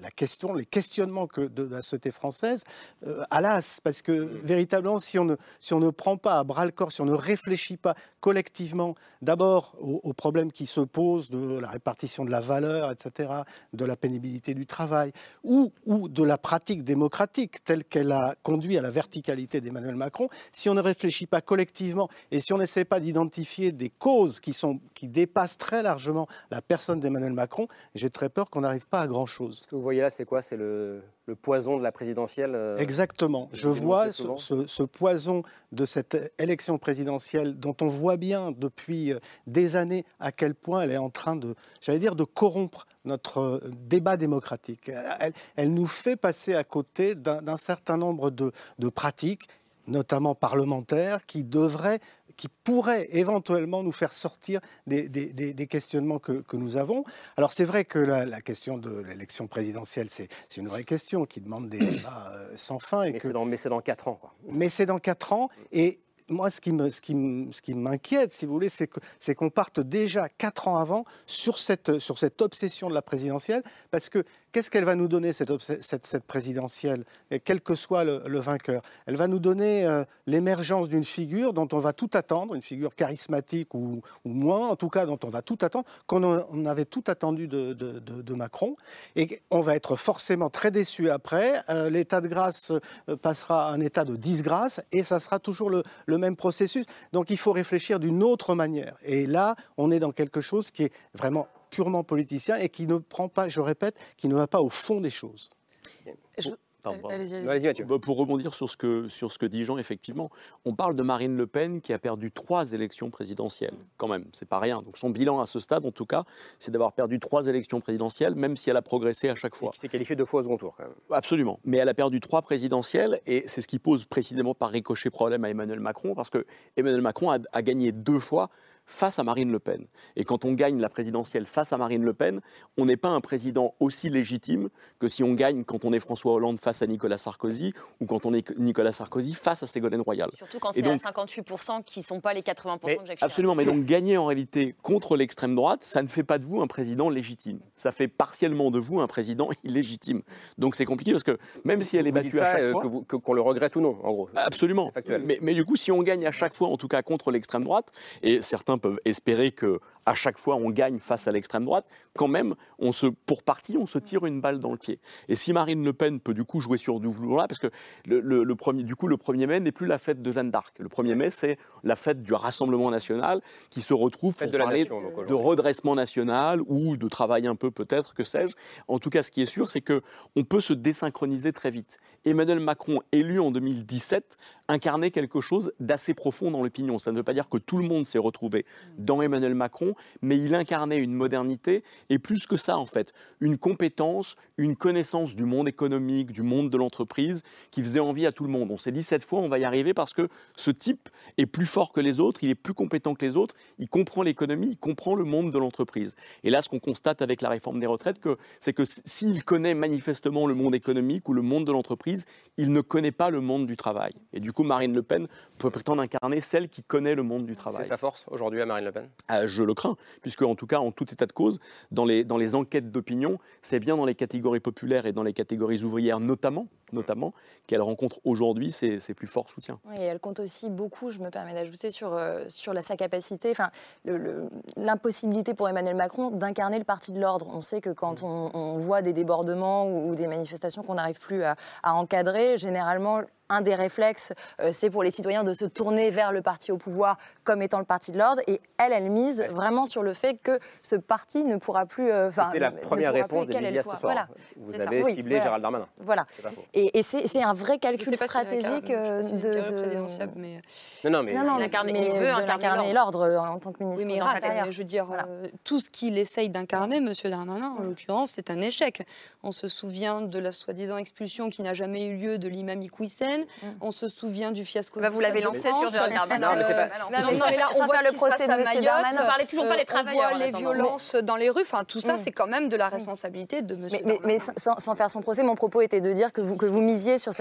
Speaker 9: la question, les questionnements que de, la société française euh, à l'as. Parce que véritablement, si on, ne, si on ne prend pas à bras le corps, si on ne réfléchit pas collectivement, d'abord aux, problèmes qui se posent de la répartition de la valeur, etc., de la pénibilité du travail, ou, ou de la pratique démocratique telle qu'elle a conduit à la verticalité d'Emmanuel Macron, si on ne réfléchit pas collectivement et si on n'essaie pas d'identifier des causes qui, sont, qui dépassent très largement la personne d'Emmanuel Macron, j'ai très peur qu'on n'arrive pas à grand-chose.
Speaker 1: Ce que vous voyez là, c'est quoi? C'est le, le, poison de la présidentielle euh,
Speaker 9: Exactement. Je vois ce, ce, poison de cette élection présidentielle dont on voit bien depuis euh, des années à quel point elle est en train de, j'allais dire, de corrompre notre euh, débat démocratique. Elle, elle nous fait passer à côté d'un certain nombre de, de pratiques notamment parlementaires, qui devraient qui pourrait éventuellement nous faire sortir des, questionnements que, nous avons. Alors c'est vrai que la, question de l'élection présidentielle, c'est une vraie question qui demande des débats euh, sans fin.
Speaker 1: Et mais c'est dans, quatre ans. Quoi.
Speaker 9: Mais c'est dans quatre ans. Et moi, ce qui, me, ce qui, ce qui m'inquiète, si vous voulez, c'est qu'on parte déjà quatre ans avant sur cette, sur cette obsession de la présidentielle, parce que Qu'est-ce qu'elle va nous donner, cette, présidentielle, et quel que soit le, vainqueur Elle va nous donner euh, l'émergence d'une figure dont on va tout attendre, une figure charismatique ou, moins, en tout cas dont on va tout attendre, qu'on on avait tout attendu de, Macron. Et on va être forcément très déçu après. Euh, l'état de grâce euh, passera à un état de disgrâce et ça sera toujours le, le même processus. Donc il faut réfléchir d'une autre manière. Et là, on est dans quelque chose qui est vraiment purement politicien et qui ne prend pas, je répète, qui ne va pas au fond des choses.
Speaker 12: Bah, pour rebondir sur ce, que, sur ce que dit Jean, effectivement, on parle de Marine Le Pen qui a perdu trois élections présidentielles, quand même, c'est pas rien. Donc son bilan à ce stade, en tout cas, c'est d'avoir perdu trois élections présidentielles, même si elle a progressé à chaque fois.
Speaker 1: Et qui s'est qualifiée deux fois au second tour, quand même.
Speaker 12: Absolument. Mais elle a perdu trois présidentielles, et c'est ce qui pose précisément par ricochet problème à Emmanuel Macron, parce que Emmanuel Macron a, a gagné deux fois face à Marine Le Pen. Et quand on gagne la présidentielle face à Marine Le Pen, on n'est pas un président aussi légitime que si on gagne quand on est François Hollande face à Nicolas Sarkozy ou quand on est Nicolas Sarkozy face à Ségolène Royal.
Speaker 3: Surtout quand c'est à 58% qui ne sont pas les 80% de Jacques
Speaker 12: Absolument, mais donc gagner en réalité contre l'extrême droite, ça ne fait pas de vous un président légitime. Ça fait partiellement de vous un président illégitime. Donc c'est compliqué parce que même si elle est battue à chaque euh, fois...
Speaker 1: Qu'on le regrette ou non, en gros.
Speaker 12: Absolument. Mais, mais du coup, si on gagne à chaque fois, en tout cas contre l'extrême droite, et certains peuvent espérer que à chaque fois on gagne face à l'extrême droite, quand même, on se, pour partie, on se tire une balle dans le pied. Et si Marine Le Pen peut du coup jouer sur du là, parce que le, premier, du coup, le 1er mai n'est plus la fête de Jeanne d'Arc. Le 1er mai, c'est la fête du Rassemblement national qui se retrouve pour parler de redressement national ou de travail un peu peut-être, que sais-je. En tout cas, ce qui est sûr, c'est que on peut se désynchroniser très vite. Emmanuel Macron, élu en 2017, incarnait quelque chose d'assez profond dans l'opinion. Ça ne veut pas dire que tout le monde s'est retrouvé dans Emmanuel Macron, mais il incarnait une modernité et plus que ça en fait, une compétence, une connaissance du monde économique, du monde de l'entreprise qui faisait envie à tout le monde. On s'est dit cette fois on va y arriver parce que ce type est plus fort que les autres, il est plus compétent que les autres, il comprend l'économie, il comprend le monde de l'entreprise. Et là ce qu'on constate avec la réforme des retraites, c'est que s'il connaît manifestement le monde économique ou le monde de l'entreprise, il ne connaît pas le monde du travail. Et du coup, Marine Le Pen peut prétendre incarner celle qui connaît le monde du travail.
Speaker 1: C'est sa force aujourd'hui à Marine Le Pen?
Speaker 12: Ah, Je le crains, puisque en tout cas, en tout état de cause, dans les, dans les enquêtes d'opinion, c'est bien dans les catégories populaires et dans les catégories ouvrières notamment, notamment qu'elle rencontre aujourd'hui ses, plus forts soutiens.
Speaker 3: Oui, et elle compte aussi beaucoup, je me permets d'ajouter, sur, euh, sur la, sa capacité, enfin, l'impossibilité pour Emmanuel Macron d'incarner le parti de l'ordre. On sait que quand on, voit des débordements ou, des manifestations qu'on n'arrive plus à encadrer, généralement, un des réflexes, euh, c'est pour les citoyens de se tourner vers le parti au pouvoir comme étant le parti de l'ordre. Et elle, elle mise vraiment sur le fait que ce parti ne pourra plus.
Speaker 1: Euh, C'était la première réponse des médias ce soir. Vous avez ciblé Gérald Darmanin.
Speaker 3: Voilà. Et, c'est un vrai calcul stratégique euh,
Speaker 13: de. Mais...
Speaker 3: Non, non, mais, non, il, veut incarner l'ordre en tant que ministre.
Speaker 13: Oui, mais je veux dire, tout ce qu'il essaye d'incarner, M. Darmanin, en l'occurrence, c'est un échec. On se souvient de la soi-disant expulsion qui n'a jamais eu lieu de l'imam Iqwisen Mm. On se souvient du fiasco.
Speaker 3: Bah, vous l'avez lancé sur Gérald Darmanin.
Speaker 13: Non, mais c'est pas. Non, mais là, on voit le procès de Mayotte.
Speaker 3: On parlait toujours pas des travailleurs.
Speaker 13: On voit les violences dans les rues. Enfin, tout ça, mm. c'est quand même de la responsabilité de Monsieur.
Speaker 3: Mais sans faire son procès, mon propos était de dire que vous misiez sur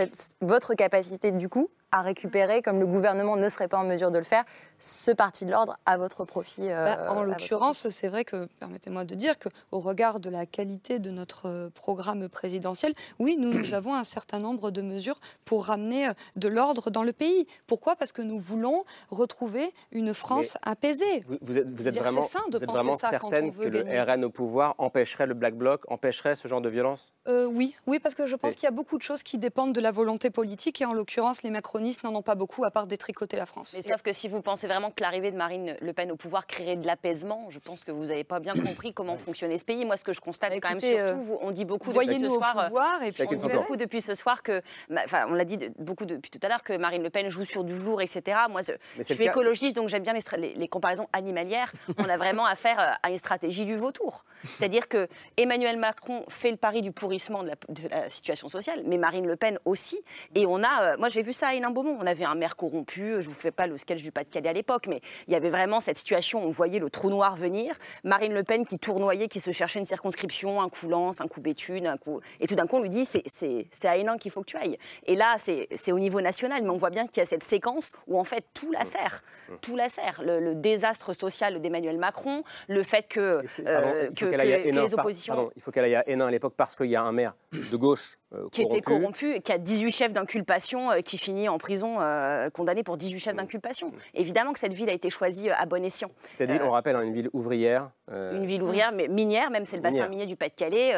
Speaker 3: votre capacité du coup à récupérer, comme le gouvernement ne serait pas en mesure de le faire, ce parti de l'ordre à votre profit
Speaker 13: euh, bah, En l'occurrence, c'est vrai que, permettez-moi de dire qu'au regard de la qualité de notre euh, programme présidentiel, oui, nous, nous avons un certain nombre de mesures pour ramener euh, de l'ordre dans le pays. Pourquoi? Parce que nous voulons retrouver une France apaisée.
Speaker 1: Vous, êtes, vraiment, vous êtes vraiment certaine que le RN au pouvoir empêcherait le Black Bloc, empêcherait ce genre de violence?
Speaker 13: Oui, oui, parce que je pense qu'il y a beaucoup de choses qui dépendent de la volonté politique et en l'occurrence, les macronistes n'en ont pas beaucoup à part détricoter la France.
Speaker 3: Mais sauf que si vous pensez vraiment que l'arrivée de Marine Le Pen au pouvoir créerait de l'apaisement, je pense que vous n'avez pas bien compris comment fonctionnait ce pays. Moi, ce que je constate bah, quand même surtout, euh, on dit beaucoup depuis ce soir,
Speaker 13: pouvoir, et
Speaker 3: puis on dit beaucoup depuis ce soir que, enfin, on l'a dit beaucoup depuis tout à l'heure que Marine Le Pen joue sur du velours, etc. Moi, je, suis écologiste, donc j'aime bien les, les, comparaisons animalières. on a vraiment affaire euh, à une stratégie du vautour, c'est-à-dire que Emmanuel Macron fait le pari du pourrissement de la, situation sociale, mais Marine Le Pen aussi. Et on a, euh, moi, j'ai vu ça à Hénin Beaumont. On avait un maire corrompu, je vous fais pas le sketch du Pas-de-Calais à l'époque, mais il y avait vraiment cette situation, on voyait le trou noir venir, Marine Le Pen qui tournoyait, qui se cherchait une circonscription, un coup Lens, un coup Béthune, un coup... Et tout d'un coup, on lui dit, c'est à Hénin qu'il faut que tu ailles. Et là, c'est au niveau national, mais on voit bien qu'il y a cette séquence où en fait tout la sert. Tout la sert. Le, désastre social d'Emmanuel Macron, le fait que,
Speaker 1: euh, que, les oppositions... il faut qu'elle aille à Hénin à l'époque parce qu'il y a un maire de gauche
Speaker 3: euh, qui était corrompu, qui a 18 chefs d'inculpation, euh, qui finit en prison, euh, condamné pour 18 chefs d'inculpation. Évidemment que cette ville a été choisie à bon escient.
Speaker 1: Cette ville, on rappelle, hein, une ville ouvrière.
Speaker 3: Une ville ouvrière, mais minière, même c'est le bassin minier du Pas-de-Calais,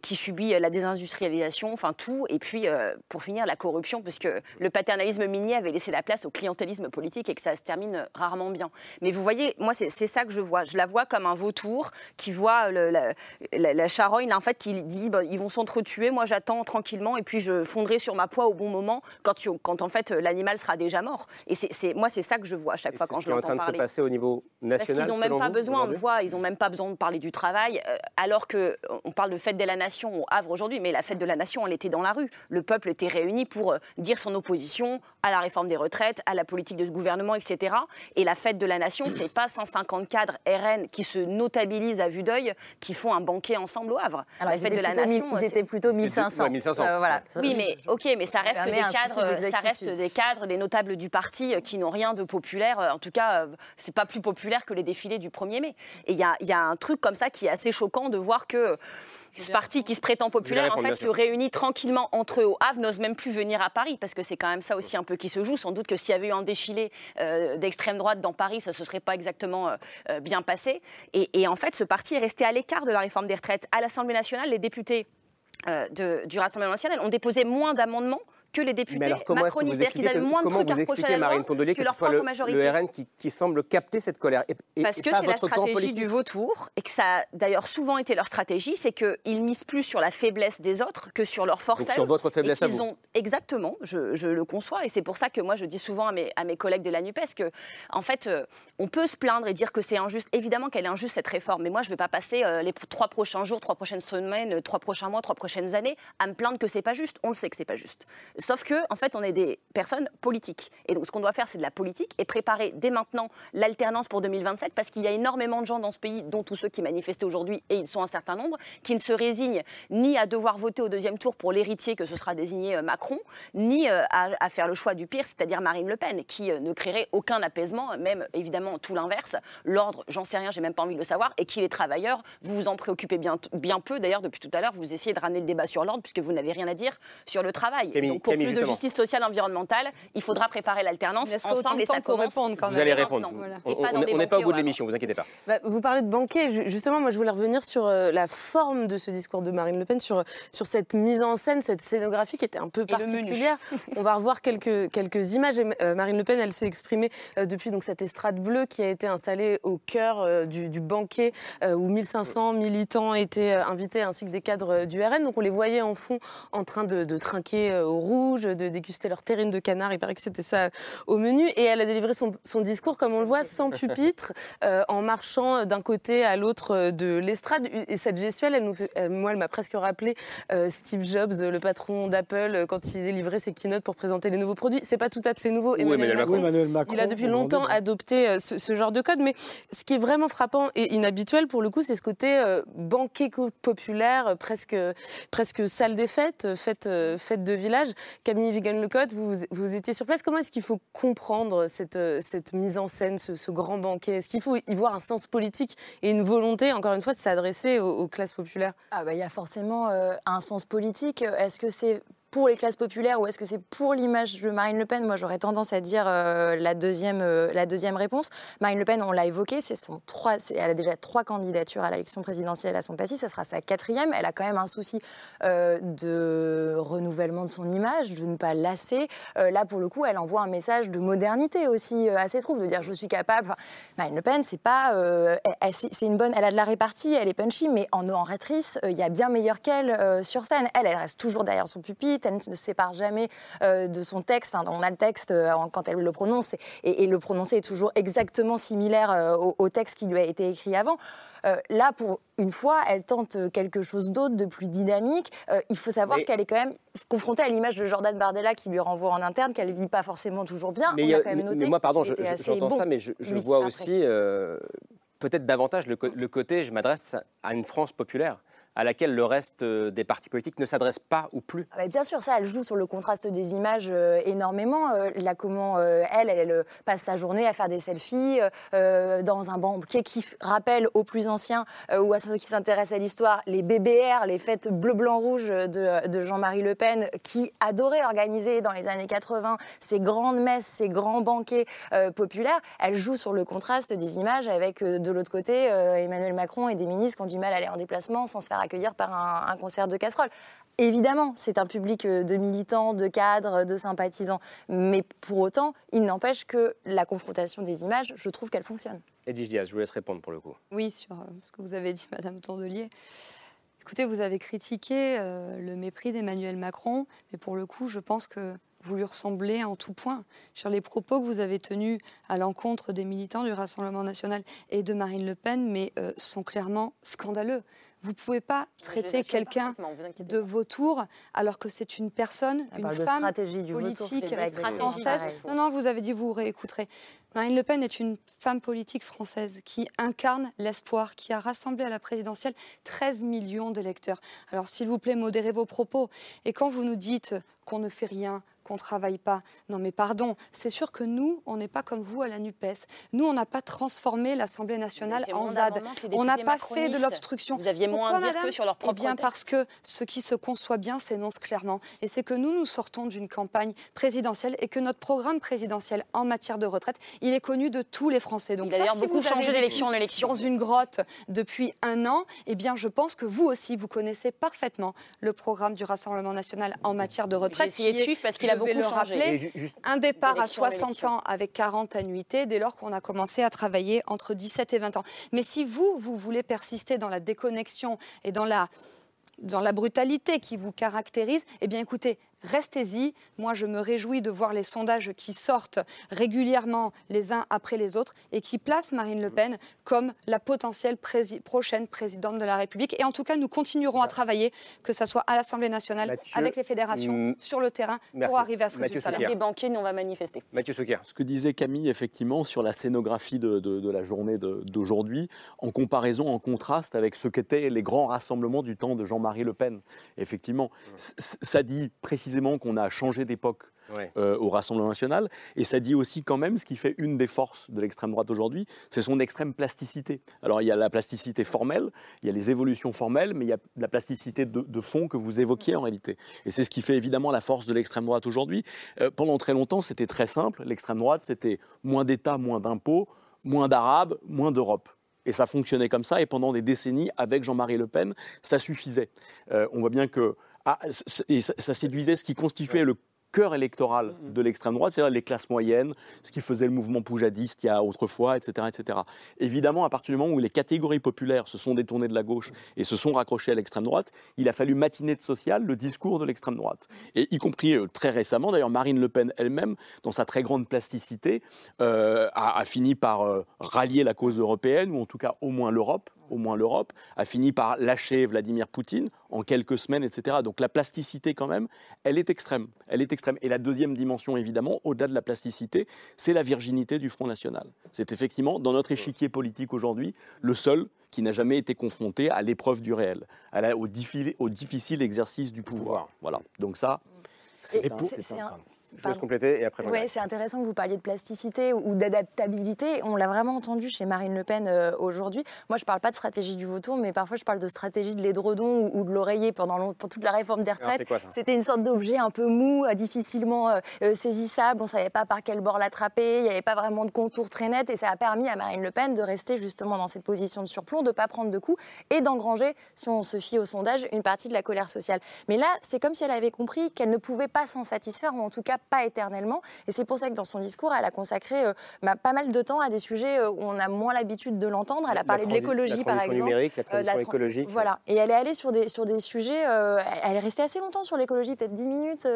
Speaker 3: qui subit la désindustrialisation, enfin tout. Et puis, pour finir, la corruption, puisque le paternalisme minier avait laissé la place au clientélisme politique et que ça se termine rarement bien. Mais vous voyez, moi, c'est ça que je vois. Je la vois comme un vautour qui voit le, la, la, charogne, en fait, qui dit bah, ils vont s'entretuer, moi j'attends tranquillement et puis je fondrai sur ma poix au bon moment quand, quand en fait l'animal sera déjà mort. Et c'est, moi, c'est ça que je vois à chaque fois quand je l'entends
Speaker 1: parler. C'est en train de se passer au niveau national.
Speaker 3: Parce qu'ils n'ont même pas besoin, on voit, ils n'ont même pas besoin de parler du travail, euh, alors que on parle de fête de la nation au Havre aujourd'hui, mais la fête de la nation, elle était dans la rue. Le peuple était réuni pour euh, dire son opposition à la réforme des retraites, à la politique de ce gouvernement, etc. Et la fête de la nation, c'est pas 150 cadres RN qui se notabilisent à vue d'œil, qui font un banquet ensemble au Havre.
Speaker 11: Alors, la fête de la nation,
Speaker 3: c'était
Speaker 11: plutôt 1500.
Speaker 1: 1500. Euh, voilà.
Speaker 3: Oui, mais ok, mais ça reste, des cadres, ça reste des cadres, des notables du parti euh, qui n'ont rien de populaire. En tout cas, euh, c'est pas plus populaire que les défilés du 1er mai. Et il y a, y a un truc comme ça qui est assez choquant de voir que ce parti qui se prétend populaire, en fait, se réunit tranquillement entre eux au Havre, n'ose même plus venir à Paris, parce que c'est quand même ça aussi un peu qui se joue. Sans doute que s'il y avait eu un défilé d'extrême droite dans Paris, ça ne se serait pas exactement bien passé. Et, et, en fait, ce parti est resté à l'écart de la réforme des retraites. À l'Assemblée nationale, les députés euh, de, du Rassemblement national ont déposé moins d'amendements que les députés macronistes. C'est-à-dire qu'ils avaient moins de trucs à reprocher à la loi que, leur propre majorité.
Speaker 1: Le RN qui, qui, semble capter cette colère. Et,
Speaker 3: Parce que c'est la stratégie du vautour, et que ça a d'ailleurs souvent été leur stratégie, c'est qu'ils misent plus sur la faiblesse des autres que sur leur force.
Speaker 1: Donc sur votre faiblesse à vous. Ont,
Speaker 3: exactement, je, je, le conçois, et c'est pour ça que moi je dis souvent à mes, à mes collègues de la NUPES que, en fait, euh, on peut se plaindre et dire que c'est injuste. Évidemment qu'elle est injuste cette réforme, mais moi je ne vais pas passer euh, les trois prochains jours, trois prochaines semaines, euh, trois prochains mois, trois prochaines années à me plaindre que c'est pas juste. On le sait que c'est pas juste. Sauf que, en fait, on est des personnes politiques. Et donc, ce qu'on doit faire, c'est de la politique et préparer dès maintenant l'alternance pour 2027 parce qu'il y a énormément de gens dans ce pays, dont tous ceux qui manifestent aujourd'hui, et ils sont un certain nombre, qui ne se résignent ni à devoir voter au deuxième tour pour l'héritier que ce sera désigné euh, Macron, ni euh, à, faire le choix du pire, c'est-à-dire Marine Le Pen, qui euh, ne créerait aucun apaisement, même évidemment tout l'inverse. L'ordre, j'en sais rien, j'ai même pas envie de le savoir, et qui les travailleurs, vous vous en préoccupez bien, bien peu. D'ailleurs, depuis tout à l'heure, vous essayez de ramener le débat sur l'ordre puisque vous n'avez rien à dire sur le travail. donc, pour plus de justice sociale environnementale, il faudra préparer l'alternance ensemble et ça commence.
Speaker 1: Quand vous allez répondre. On n'est pas au bout de l'émission, vous inquiétez pas.
Speaker 10: Bah, vous parlez de banquet. Justement, moi, je voulais revenir sur euh, la forme de ce discours de Marine Le Pen, sur, sur cette mise en scène, cette scénographie qui était un peu particulière. On va revoir quelques, quelques images. Euh, Marine Le Pen, elle s'est exprimée euh, depuis donc, cette estrade bleue qui a été installée au cœur du, du, banquet où 1500 militants étaient invités ainsi que des cadres du RN. Donc on les voyait en fond en train de, de trinquer au rouge, de déguster leur terrine de canard. Il paraît que c'était ça au menu. Et elle a délivré son, son discours, comme on le voit, sans pupitre, en marchant d'un côté à l'autre de l'estrade. Et cette gestuelle, elle nous fait, moi, elle m'a presque rappelé Steve Jobs, le patron d'Apple, quand il délivrait ses keynotes pour présenter les nouveaux produits. C'est pas tout à fait nouveau.
Speaker 1: Emmanuel,
Speaker 10: Macron. Il a depuis longtemps adopté ce, ce, genre de code. Mais ce qui est vraiment frappant et inhabituel, pour le coup, c'est ce côté banquet populaire, presque, presque salle des fêtes, fête, fête de village. Camille Vigan-Lecotte, vous, vous étiez sur place. Comment est-ce qu'il faut comprendre cette, cette mise en scène, ce, grand banquet? Est-ce qu'il faut y voir un sens politique et une volonté, encore une fois, de s'adresser aux, classes populaires?
Speaker 11: Ah bah, Il y a forcément euh, un sens politique. Est-ce que c'est pour les classes populaires ou est-ce que c'est pour l'image de Marine Le Pen? Moi, j'aurais tendance à dire euh, la, deuxième, euh, la deuxième réponse. Marine Le Pen, on l'a évoqué, c'est son trois, elle a déjà trois candidatures à l'élection présidentielle à son passif, ça sera sa quatrième. Elle a quand même un souci euh, de renouvellement de son image, de ne pas lasser. là, pour le coup, elle envoie un message de modernité aussi à ses troupes, de dire je suis capable. Marine Le Pen, c'est pas, c'est une bonne, elle a de la répartie, elle est punchy, mais en oratrice, il y a bien meilleur qu'elle sur scène. Elle, elle reste toujours derrière son pupitre elle ne se sépare jamais de son texte. Enfin, on a le texte quand elle le prononce, et, le prononcer est toujours exactement similaire au, au texte qui lui a été écrit avant. Euh, là, pour une fois, elle tente quelque chose d'autre, de plus dynamique. Euh, il faut savoir qu'elle est quand même confrontée à l'image de Jordan Bardella qui lui renvoie en interne, qu'elle ne vit pas forcément toujours bien.
Speaker 1: Mais, On a quand même noté mais moi, pardon, j'entends ça, mais je, vois aussi euh, peut-être davantage le, le côté, je m'adresse à une France populaire à laquelle le reste euh, des partis politiques ne s'adresse pas ou plus.
Speaker 11: Ah bah, bien sûr, ça, elle joue sur le contraste des images euh, énormément. Euh, là, comment elle, elle, passe sa journée à faire des selfies dans un banquet qui rappelle aux plus anciens ou à ceux qui s'intéressent à l'histoire les BBR, les fêtes bleu, blanc, rouge de, de Jean-Marie Le Pen, qui adorait organiser dans les années 80 ces grandes messes, ces grands banquets populaires. Elle joue sur le contraste des images avec de l'autre côté Emmanuel Macron et des ministres qui ont du mal à aller en déplacement sans se faire accueillir par un, concert de casserole. Évidemment, c'est un public euh, de militants, de cadres, de sympathisants, mais pour autant, il n'empêche que la confrontation des images, je trouve qu'elle fonctionne.
Speaker 1: Edith Diaz, je vous laisse répondre pour le coup.
Speaker 13: Oui, sur euh, ce que vous avez dit, Madame Tondelier. Écoutez, vous avez critiqué euh, le mépris d'Emmanuel Macron, mais pour le coup, je pense que vous lui ressemblez en tout point. Sur les propos que vous avez tenus à l'encontre des militants du Rassemblement national et de Marine Le Pen, mais sont clairement scandaleux. Vous ne pouvez pas traiter quelqu'un de vautour alors que c'est une personne, une femme politique française. Non, non, vous avez dit, vous réécouterez. Marine Le Pen est une femme politique française qui incarne l'espoir, qui a rassemblé à la présidentielle 13 millions d'électeurs. Alors s'il vous plaît, modérez vos propos. Et quand vous nous dites qu'on ne fait rien, qu'on ne travaille pas. Non mais pardon, c'est sûr que nous, on n'est pas comme vous à la NUPES. Nous, on n'a pas transformé l'Assemblée nationale en ZAD. On n'a pas fait de l'obstruction.
Speaker 3: Vous aviez moins Pourquoi, que sur leur propre
Speaker 13: Eh bien parce que ce qui se conçoit bien s'énonce clairement. Et c'est que nous, nous sortons d'une campagne présidentielle et que notre programme présidentiel en matière de retraite, il est connu de tous les Français.
Speaker 3: Donc d'ailleurs beaucoup changé d'élection en élection.
Speaker 13: Dans une grotte depuis un an, eh bien je pense que vous aussi, vous connaissez parfaitement le programme du Rassemblement national en matière de retraite.
Speaker 3: J'ai essayé de suivre parce qu'il a beaucoup le
Speaker 13: rappeler, un départ à 60 ans avec 40 annuités dès lors qu'on a commencé à travailler entre 17 et 20 ans. Mais si vous, vous voulez persister dans la déconnexion et dans la dans la brutalité qui vous caractérise, eh bien écoutez, restez-y. Moi, je me réjouis de voir les sondages qui sortent régulièrement les uns après les autres et qui placent Marine Le Pen comme la potentielle prochaine présidente de la République. Et en tout cas, nous continuerons à travailler, que ce soit à l'Assemblée nationale, avec les fédérations, sur le terrain, pour arriver à ce résultat.
Speaker 3: Les banquiers, nous, on va manifester.
Speaker 1: Mathieu Souquier.
Speaker 12: Ce que disait Camille, effectivement, sur la scénographie de, de la journée d'aujourd'hui, en comparaison, en contraste avec ce qu'étaient les grands rassemblements du temps de Jean-Marie Le Pen. Effectivement, ça dit précisément qu'on a changé d'époque euh, au Rassemblement national. Et ça dit aussi quand même ce qui fait une des forces de l'extrême droite aujourd'hui, c'est son extrême plasticité. Alors il y a la plasticité formelle, il y a les évolutions formelles, mais il y a la plasticité de, fond que vous évoquiez en réalité. Et c'est ce qui fait évidemment la force de l'extrême droite aujourd'hui. Euh, pendant très longtemps, c'était très simple. L'extrême droite, c'était moins d'État, moins d'impôts, moins d'Arabes, moins d'Europe. Et ça fonctionnait comme ça. Et pendant des décennies, avec Jean-Marie Le Pen, ça suffisait. Euh, on voit bien que ah, et ça, séduisait ce qui constituait le cœur électoral mm, mm. de l'extrême droite, c'est-à-dire les classes moyennes, ce qui faisait le mouvement poujadiste il y a autrefois, etc., etc. Évidemment, à partir du moment où les catégories populaires se sont détournées de la gauche et se sont raccrochées à l'extrême droite, il a fallu matiner de social le discours de l'extrême droite. Et y compris euh, très récemment, d'ailleurs, Marine Le Pen elle-même, dans sa très grande plasticité, euh, a, fini par euh, rallier la cause européenne, ou en tout cas au moins l'Europe, au moins l'Europe, a fini par lâcher Vladimir Poutine en quelques semaines, etc. Donc la plasticité, quand même, elle est extrême. Elle est extrême. Et la deuxième dimension, évidemment, au-delà de la plasticité, c'est la virginité du Front National. C'est effectivement, dans notre échiquier politique aujourd'hui, le seul qui n'a jamais été confronté à l'épreuve du réel, au, difficile, exercice du pouvoir. Voilà. Donc ça,
Speaker 11: c'est
Speaker 1: un... Je laisse compléter et après
Speaker 11: Oui, c'est intéressant que vous parliez de plasticité ou d'adaptabilité. On l'a vraiment entendu chez Marine Le Pen euh, aujourd'hui. Moi, je ne parle pas de stratégie du vautour, mais parfois je parle de stratégie de l'édredon ou, de l'oreiller pendant pour toute la réforme des retraites. C'était une sorte d'objet un peu mou, euh, difficilement euh, saisissable. On ne savait pas par quel bord l'attraper. Il n'y avait pas vraiment de contour très net. Et ça a permis à Marine Le Pen de rester justement dans cette position de surplomb, de ne pas prendre de coups et d'engranger, si on se fie au sondage, une partie de la colère sociale. Mais là, c'est comme si elle avait compris qu'elle ne pouvait pas s'en satisfaire, ou en tout cas pas éternellement. Et c'est pour ça que dans son discours, elle a consacré bah, pas mal de temps à des sujets où on a moins l'habitude de l'entendre. Elle a parlé de l'écologie, par exemple.
Speaker 1: numérique, la transition écologique.
Speaker 11: Voilà. Et elle est allée sur des, sur des sujets. elle est restée assez longtemps sur l'écologie, peut-être 10 minutes,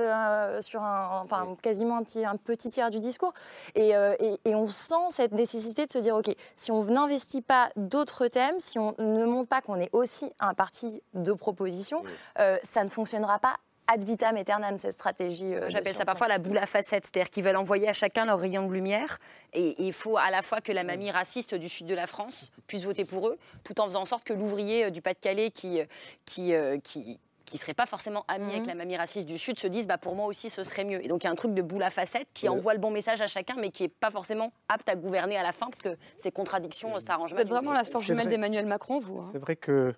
Speaker 11: sur un, enfin, quasiment un petit, un petit tiers du discours. Et, et, et on sent cette nécessité de se dire, OK, si on n'investit pas d'autres thèmes, si on ne montre pas qu'on est aussi un parti de proposition, euh, ça ne fonctionnera pas ad vitam aeternam, cette stratégie.
Speaker 3: Euh, J'appelle ça parfois la boule à facettes, c'est-à-dire qu'ils veulent envoyer à chacun leur rayon de lumière. Et il faut à la fois que la mamie raciste du sud de la France puisse voter pour eux, tout en faisant en sorte que l'ouvrier euh, du Pas-de-Calais qui, qui, qui qui ne seraient pas forcément amis avec mhm. la mamie raciste du Sud se disent bah, pour moi aussi ce serait mieux. Et donc il y a un truc de boule à facettes qui envoie le bon message à chacun, mais qui n'est pas forcément apte à gouverner à la fin, parce que ces contradictions s'arrangent.
Speaker 13: Vous êtes vraiment la sœur jumelle d'Emmanuel Macron, vous.
Speaker 9: Hein. C'est vrai que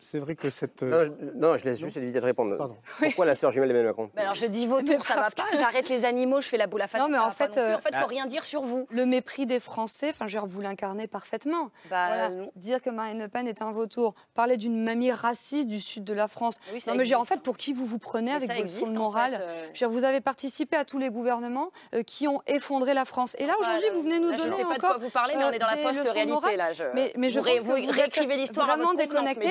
Speaker 9: c'est vrai que cette.
Speaker 1: Euh, non, je, laisse juste Edith répondre. Pourquoi la sœur jumelle d'Emmanuel Macron
Speaker 3: Alors je dis vautour, ça va pas. J'arrête les animaux, je fais la boule à face.
Speaker 13: Non, mais en fait,
Speaker 3: en fait, faut ah. rien dire sur vous.
Speaker 13: Le mépris des Français, enfin, je vous l'incarnez parfaitement. Bah, dire que Marine Le Pen est un vautour, parler d'une mamie raciste du sud de la France. non, mais en fait, pour qui vous vous prenez avec votre son moral euh. Vous avez participé à tous les gouvernements euh, qui ont effondré la France. Et là, aujourd'hui, vous venez nous donner encore. Je
Speaker 3: sais pas de quoi vous parlez, mais on est dans la post-réalité là.
Speaker 13: Mais je
Speaker 3: vous réécrivez l'histoire
Speaker 13: vraiment déconnecté.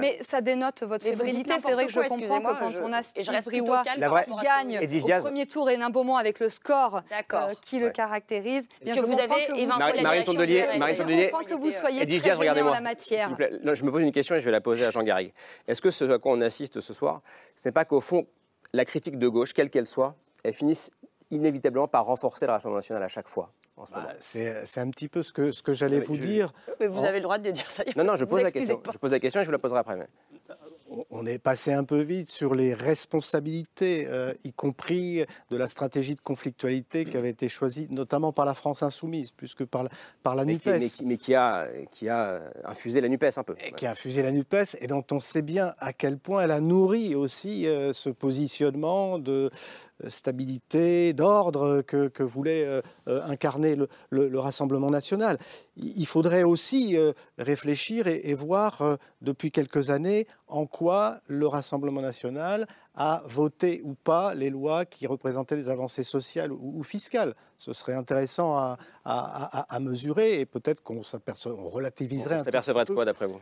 Speaker 13: Mais ça dénote votre fébrilité. C'est vrai que je comprends que quand on a Steve Briouat qui gagne au premier tour et Beaumont avec le score euh, qui le caractérise,
Speaker 1: bien je vous avez Marine Tondelier,
Speaker 13: je comprends que vous soyez très gêné en la matière.
Speaker 1: Je me pose une question et je vais la poser à Jean Garrigue. Est-ce que ce à quoi on assiste ce soir, ce n'est pas qu'au fond, la critique de gauche, quelle qu'elle soit, elle finisse inévitablement par renforcer le Rassemblement national à chaque fois?
Speaker 9: Bah, c'est un petit peu ce que, ce que j'allais vous dire.
Speaker 3: Mais vous avez le droit de dire ça.
Speaker 1: Non, non, je pose la question. Je pose la question et je vous la poserai après. Mais
Speaker 9: on est passé un peu vite sur les responsabilités, euh, y compris de la stratégie de conflictualité qui avait été choisie notamment par la France insoumise, plus que par la, par la NUPES.
Speaker 1: mais, qui, a, qui a infusé la NUPES un peu.
Speaker 9: Et Qui a infusé la NUPES et dont on sait bien à quel point elle a nourri aussi euh, ce positionnement de, stabilité, d'ordre que, voulait euh, euh, incarner le, Rassemblement national. Il faudrait aussi réfléchir et, voir depuis quelques années en quoi le Rassemblement national a voté ou pas les lois qui représentaient des avancées sociales ou, fiscales. Ce serait intéressant à, mesurer et peut-être qu'on relativiserait.
Speaker 1: On s'apercevrait de quoi d'après vous?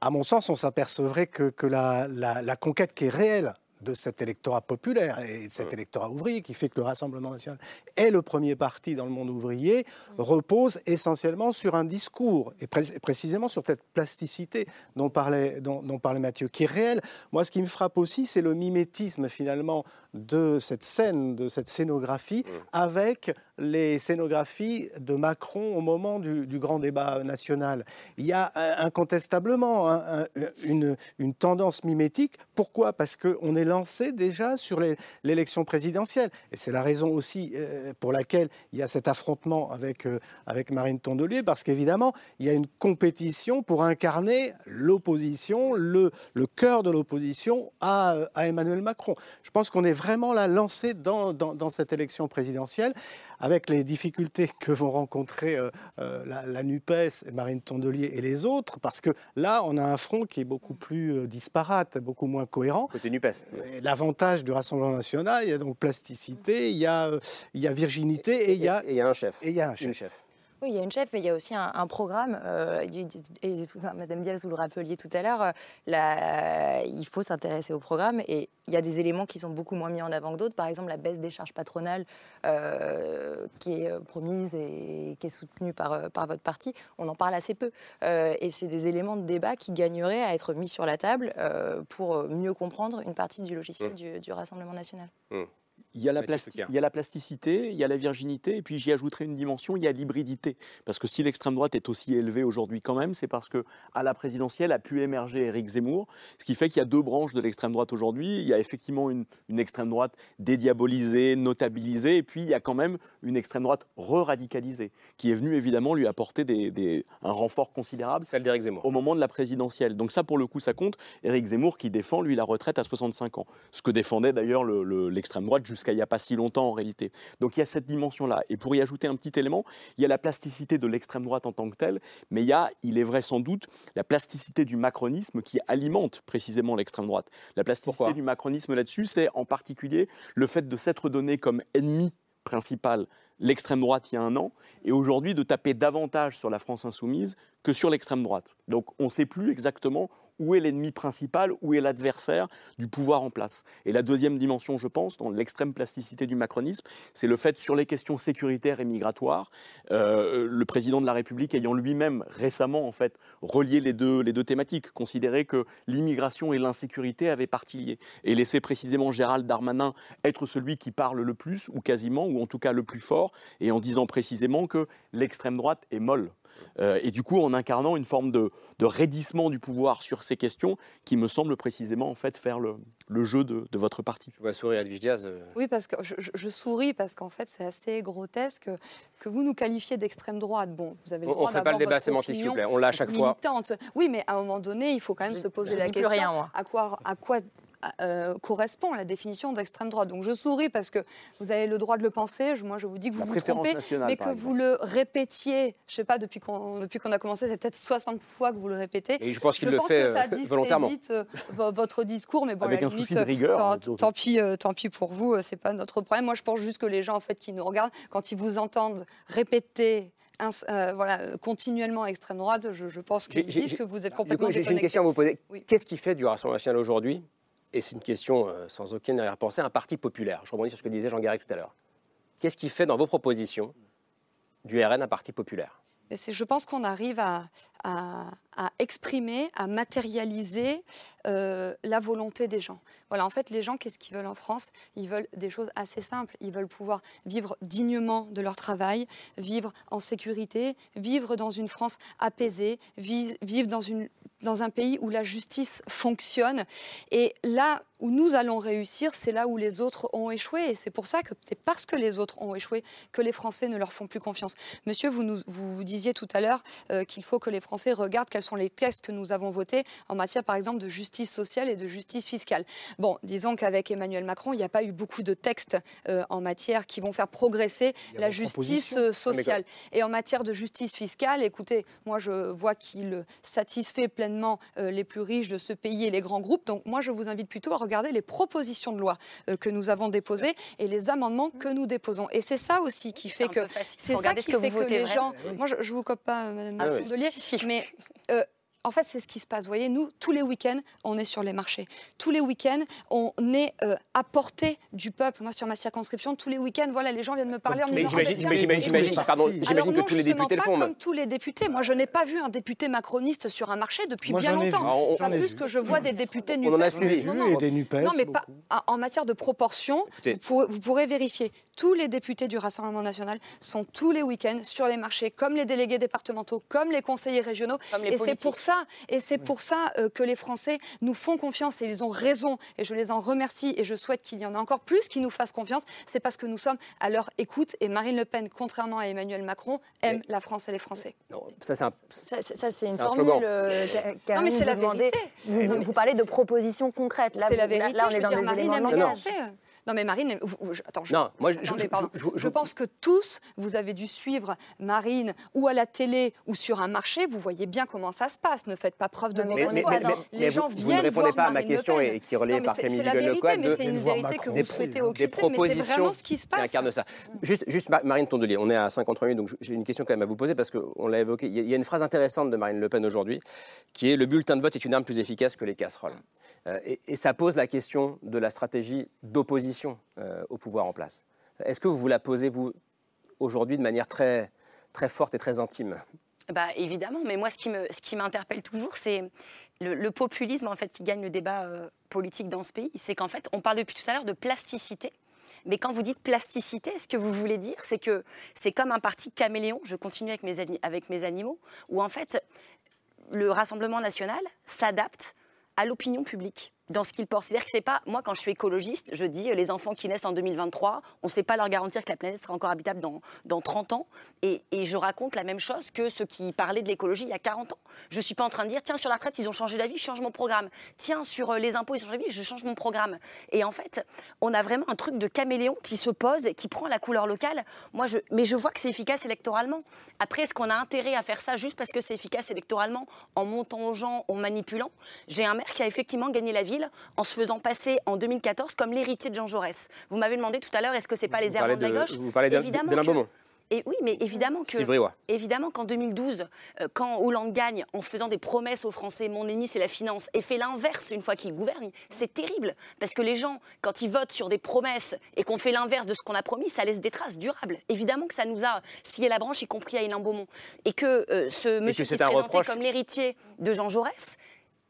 Speaker 9: À mon sens, on s'apercevrait que, la, la conquête qui est réelle de cet électorat populaire et de cet électorat ouvrier qui fait que le Rassemblement national est le premier parti dans le monde ouvrier, repose essentiellement sur un discours, et précisément sur cette plasticité dont parlait, dont, parlait Mathieu, qui est réelle. Moi, ce qui me frappe aussi, c'est le mimétisme finalement de cette scène, de cette scénographie, avec les scénographies de Macron au moment du, grand débat national. Il y a incontestablement une, une, tendance mimétique. Pourquoi? Parce qu'on est lancé déjà sur l'élection présidentielle. Et c'est la raison aussi euh, pour laquelle il y a cet affrontement avec, euh, avec Marine Tondelier, parce qu'évidemment, il y a une compétition pour incarner l'opposition, le, le cœur de l'opposition à, à, Emmanuel Macron. Je pense qu'on est vraiment là lancé dans, dans, dans cette élection présidentielle avec les difficultés que vont rencontrer euh, euh, la, NUPES, Marine Tondelier et les autres, parce que là, on a un front qui est beaucoup plus euh, disparate, beaucoup moins cohérent.
Speaker 1: Côté NUPES.
Speaker 9: L'avantage du Rassemblement national, il y a donc plasticité, il y a, il y a virginité et, il y a...
Speaker 1: Et il y a un chef.
Speaker 9: Et il y a un chef.
Speaker 1: chef.
Speaker 11: Oui, il y a une chef, mais il y a aussi un, programme. Euh, et, Madame Diaz, vous le rappeliez tout à l'heure, euh, il faut s'intéresser au programme. Et il y a des éléments qui sont beaucoup moins mis en avant que d'autres. Par exemple, la baisse des charges patronales euh, qui est promise et qui est soutenue par, par votre parti. On en parle assez peu. et c'est des éléments de débat qui gagneraient à être mis sur la table pour mieux comprendre une partie du logiciel mmh. du, Rassemblement national.
Speaker 12: Mmh. Il y, a la il y a la plasticité, il y a la virginité, et puis j'y ajouterai une dimension, il y a l'hybridité. Parce que si l'extrême droite est aussi élevée aujourd'hui quand même, c'est parce que à la présidentielle a pu émerger Éric Zemmour, ce qui fait qu'il y a deux branches de l'extrême droite aujourd'hui. Il y a effectivement une, extrême droite dédiabolisée, notabilisée, et puis il y a quand même une extrême droite re-radicalisée, qui est venue évidemment lui apporter des, un renfort considérable
Speaker 1: Celle d'Éric Zemmour.
Speaker 12: au moment de la présidentielle. Donc ça, pour le coup, ça compte. Éric Zemmour qui défend, lui, la retraite à 65 ans. Ce que défendait d'ailleurs l'extrême droite jusqu'à jusqu'à il n'y a pas si longtemps en réalité. Donc il y a cette dimension-là. Et pour y ajouter un petit élément, il y a la plasticité de l'extrême droite en tant que telle, mais il y a, il est vrai sans doute, la plasticité du macronisme qui alimente précisément l'extrême droite. La plasticité du macronisme là-dessus, c'est en particulier le fait de s'être donné comme ennemi principal l'extrême droite il y a un an, et aujourd'hui de taper davantage sur la France insoumise que sur l'extrême droite. Donc on ne sait plus exactement où est l'ennemi principal, où est l'adversaire du pouvoir en place. Et la deuxième dimension, je pense, dans l'extrême plasticité du macronisme, c'est le fait sur les questions sécuritaires et migratoires, euh, le président de la République ayant lui-même récemment en fait relié les deux, les deux thématiques, considéré que l'immigration et l'insécurité avaient partie liée, et laissé précisément Gérald Darmanin être celui qui parle le plus, ou quasiment, ou en tout cas le plus fort, et en disant précisément que l'extrême droite est molle. Euh, et du coup, en incarnant une forme de, raidissement du pouvoir sur ces questions qui me semble précisément en fait faire le, jeu de, votre parti.
Speaker 1: Je vois sourire Edwige Diaz. Euh.
Speaker 13: Oui, parce que je, souris parce qu'en fait, c'est assez grotesque que vous nous qualifiez d'extrême droite. Bon, vous avez le droit
Speaker 1: On ne fait pas le débat sémantique, s'il vous plaît. On l'a à chaque fois.
Speaker 13: Oui, mais à un moment donné, il faut quand même se poser la question rien, à quoi, à quoi euh, correspond à la définition d'extrême droite. Donc je souris parce que vous avez le droit de le penser. moi, je vous dis que vous vous trompez, mais que vous le répétiez. Je ne sais pas depuis qu'on depuis qu'on a commencé, c'est peut-être 60 fois que vous le répétez.
Speaker 1: Et je pense qu'il le fait ça
Speaker 13: euh,
Speaker 1: volontairement.
Speaker 13: Euh, votre discours, mais bon,
Speaker 12: Avec
Speaker 13: la
Speaker 12: un limite, de rigueur,
Speaker 13: tant, pis, tant pis pour vous. C'est pas notre problème. Moi, je pense juste que les gens en fait qui nous regardent, quand ils vous entendent répéter voilà, continuellement extrême droite, je, pense qu'ils disent que vous êtes complètement
Speaker 1: J'ai une question à vous poser. Qu'est-ce qui fait du Rassemblement national aujourd'hui et c'est une question euh, sans aucune arrière-pensée, un parti populaire. Je rebondis sur ce que disait Jean Garrigue tout à l'heure. Qu'est-ce qui fait dans vos propositions du RN un parti populaire?
Speaker 13: Je pense qu'on arrive à, exprimer, à matérialiser euh, la volonté des gens. Voilà, en fait, les gens, qu'est-ce qu'ils veulent en France? Ils veulent des choses assez simples. Ils veulent pouvoir vivre dignement de leur travail, vivre en sécurité, vivre dans une France apaisée, vivre dans une dans un pays où la justice fonctionne. Et là où nous allons réussir, c'est là où les autres ont échoué. Et c'est pour ça que c'est parce que les autres ont échoué que les Français ne leur font plus confiance. Monsieur, vous nous, vous, disiez tout à l'heure euh, qu'il faut que les Français regardent quels sont les textes que nous avons votés en matière, par exemple, de justice sociale et de justice fiscale. Bon, disons qu'avec Emmanuel Macron, il n'y a pas eu beaucoup de textes euh, en matière qui vont faire progresser la justice euh, sociale. Et en matière de justice fiscale, écoutez, moi je vois qu'il satisfait pleinement euh, les plus riches de ce pays et les grands groupes. Donc moi, je vous invite plutôt à regarder les propositions de loi euh, que nous avons déposées et les amendements que nous déposons. Et c'est ça aussi qui fait que c'est ça qui fait que, les gens. Moi, je, ne vous cope pas, Madame ah, mais euh, en fait, c'est ce qui se passe. Vous voyez, nous, tous les week-ends, on est sur les marchés. Tous les week-ends, on est euh, à portée du peuple. Moi, sur ma circonscription, tous les week-ends, voilà, les gens viennent me parler en me
Speaker 1: disant... Mais j'imagine que tous les députés le font.
Speaker 13: Pas comme tous les députés. Moi, je n'ai pas vu un député macroniste sur un marché depuis bien longtemps. Pas plus que je vois des députés NUPES.
Speaker 1: On en a suivi.
Speaker 9: Non, des NUPES.
Speaker 13: Non, mais pas, en matière de proportion, vous pourrez vérifier. Tous les députés du Rassemblement national sont tous les week-ends sur les marchés, comme les délégués départementaux, comme les conseillers régionaux. Et c'est pour ça et c'est pour ça euh, que les Français nous font confiance et ils ont raison. Et je les en remercie et je souhaite qu'il y en ait encore plus qui nous fassent confiance. C'est parce que nous sommes à leur écoute. Et Marine Le Pen, contrairement à Emmanuel Macron, aime la France et les Français.
Speaker 1: Non, ça, c'est un...
Speaker 11: ça, c'est une formule. Euh,
Speaker 13: non, mais c'est la vérité.
Speaker 11: Vous, parlez de propositions concrètes.
Speaker 13: C'est la vérité. Là, on est dans des Marine éléments de non, mais Marine, attends, je, moi, je, pense que tous, vous avez dû suivre Marine ou à la télé ou sur un marché, vous voyez bien comment ça se passe. Ne faites pas preuve de mauvaise foi.
Speaker 1: Les gens vous, viennent vous ne répondez pas à ma question et, qui est relayée par Camille
Speaker 13: C'est la vérité, mais c'est une vérité que vous souhaitez occulter, mais c'est vraiment ce qui se passe.
Speaker 1: incarne ça. Juste, juste Marine Tondelier, on est à 53 minutes, donc j'ai une question quand même à vous poser parce qu'on l'a évoqué. Il y a une phrase intéressante de Marine Le Pen aujourd'hui qui est « Le bulletin de vote est une arme plus efficace que les casseroles euh, et ça pose la question de la stratégie d'opposition euh, au pouvoir en place. Est-ce que vous vous la posez, vous, aujourd'hui, de manière très, très forte et très intime?
Speaker 3: Bah, Évidemment, mais moi, ce qui, me, ce m'interpelle toujours, c'est le, populisme en fait, qui gagne le débat euh, politique dans ce pays. C'est qu'en fait, on parle depuis tout à l'heure de plasticité. Mais quand vous dites plasticité, ce que vous voulez dire, c'est que c'est comme un parti caméléon, je continue avec mes, avec mes animaux, où en fait, le Rassemblement national s'adapte à l'opinion publique. Dans ce qu'ils portent. C'est-à-dire que c'est pas, moi quand je suis écologiste, je dis les enfants qui naissent en 2023, on ne sait pas leur garantir que la planète sera encore habitable dans, dans 30 ans. Et, et, je raconte la même chose que ceux qui parlaient de l'écologie il y a 40 ans. Je ne suis pas en train de dire, tiens, sur la retraite, ils ont changé d'avis, je change mon programme. Tiens, sur euh, les impôts, ils ont changé d'avis, je change mon programme. Et en fait, on a vraiment un truc de caméléon qui se pose qui prend la couleur locale. Moi, je, mais je vois que c'est efficace électoralement. Après, est-ce qu'on a intérêt à faire ça juste parce que c'est efficace électoralement, en montant aux gens, en manipulant? J'ai un maire qui a effectivement gagné la ville en se faisant passer en 2014 comme l'héritier de Jean Jaurès. Vous m'avez demandé tout à l'heure, est-ce que c'est pas les errements de, la gauche
Speaker 1: Vous parlez d'Alain
Speaker 3: et oui, mais évidemment que, évidemment qu'en 2012, euh, quand Hollande gagne en faisant des promesses aux Français, mon ennemi c'est la finance, et fait l'inverse une fois qu'il gouverne, c'est terrible parce que les gens, quand ils votent sur des promesses et qu'on fait l'inverse de ce qu'on a promis, ça laisse des traces durables. Évidemment que ça nous a scié la branche, y compris à Hélène Beaumont, et que euh, ce monsieur qui est présenté comme l'héritier de Jean Jaurès,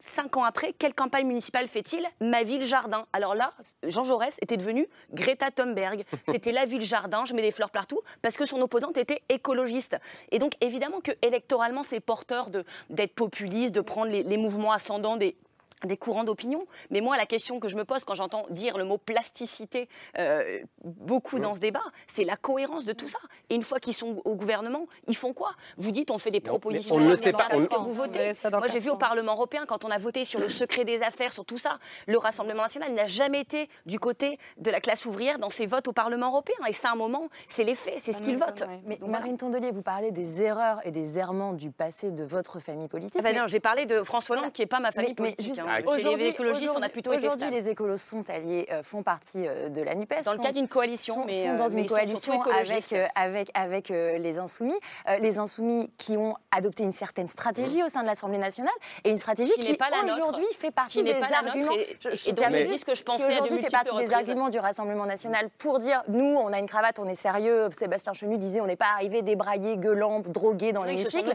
Speaker 3: Cinq ans après, quelle campagne municipale fait-il? Ma ville jardin. Alors là, Jean Jaurès était devenu Greta Thunberg. C'était la ville jardin, je mets des fleurs partout, parce que son opposante était écologiste. Et donc évidemment que électoralement, c'est porteur d'être populiste, de prendre les, les mouvements ascendants des, des courants d'opinion. Mais moi, la question que je me pose quand j'entends dire le mot plasticité euh, beaucoup dans ce débat, c'est la cohérence de tout ça. Et une fois qu'ils sont au gouvernement, ils font quoi? Vous dites on fait des propositions.
Speaker 1: On ne le sait pas.
Speaker 3: Parce que vous votez. Moi, j'ai vu au Parlement européen, quand on a voté sur le secret des affaires, sur tout ça, le Rassemblement national n'a jamais été du côté de la classe ouvrière dans ses votes au Parlement européen. Et c'est un moment, c'est les faits, c'est ce qu'ils votent.
Speaker 11: Mais Marine Tondelier, vous parlez des erreurs et des errements du passé de votre famille politique.
Speaker 3: Ah ben j'ai parlé de François Hollande, qui n'est pas ma famille politique. Hein. Aujourd'hui, les écologistes, on a plutôt été
Speaker 11: Aujourd'hui, les écolos sont alliés, euh, font partie euh, de la NUPES.
Speaker 3: Dans le cadre d'une coalition.
Speaker 11: Sont, mais, sont dans une coalition avec, euh, avec, avec les Insoumis. les Insoumis qui ont adopté une certaine stratégie au sein de l'Assemblée nationale et une stratégie qui, qui aujourd'hui fait partie des arguments.
Speaker 3: Et, et donc, je dis ce que je pensais
Speaker 11: aujourd'hui fait partie des arguments du Rassemblement national pour dire nous, on a une cravate, on est sérieux. Sébastien Chenu disait on n'est pas arrivé débraillé, gueulant, drogué dans l'hémicycle.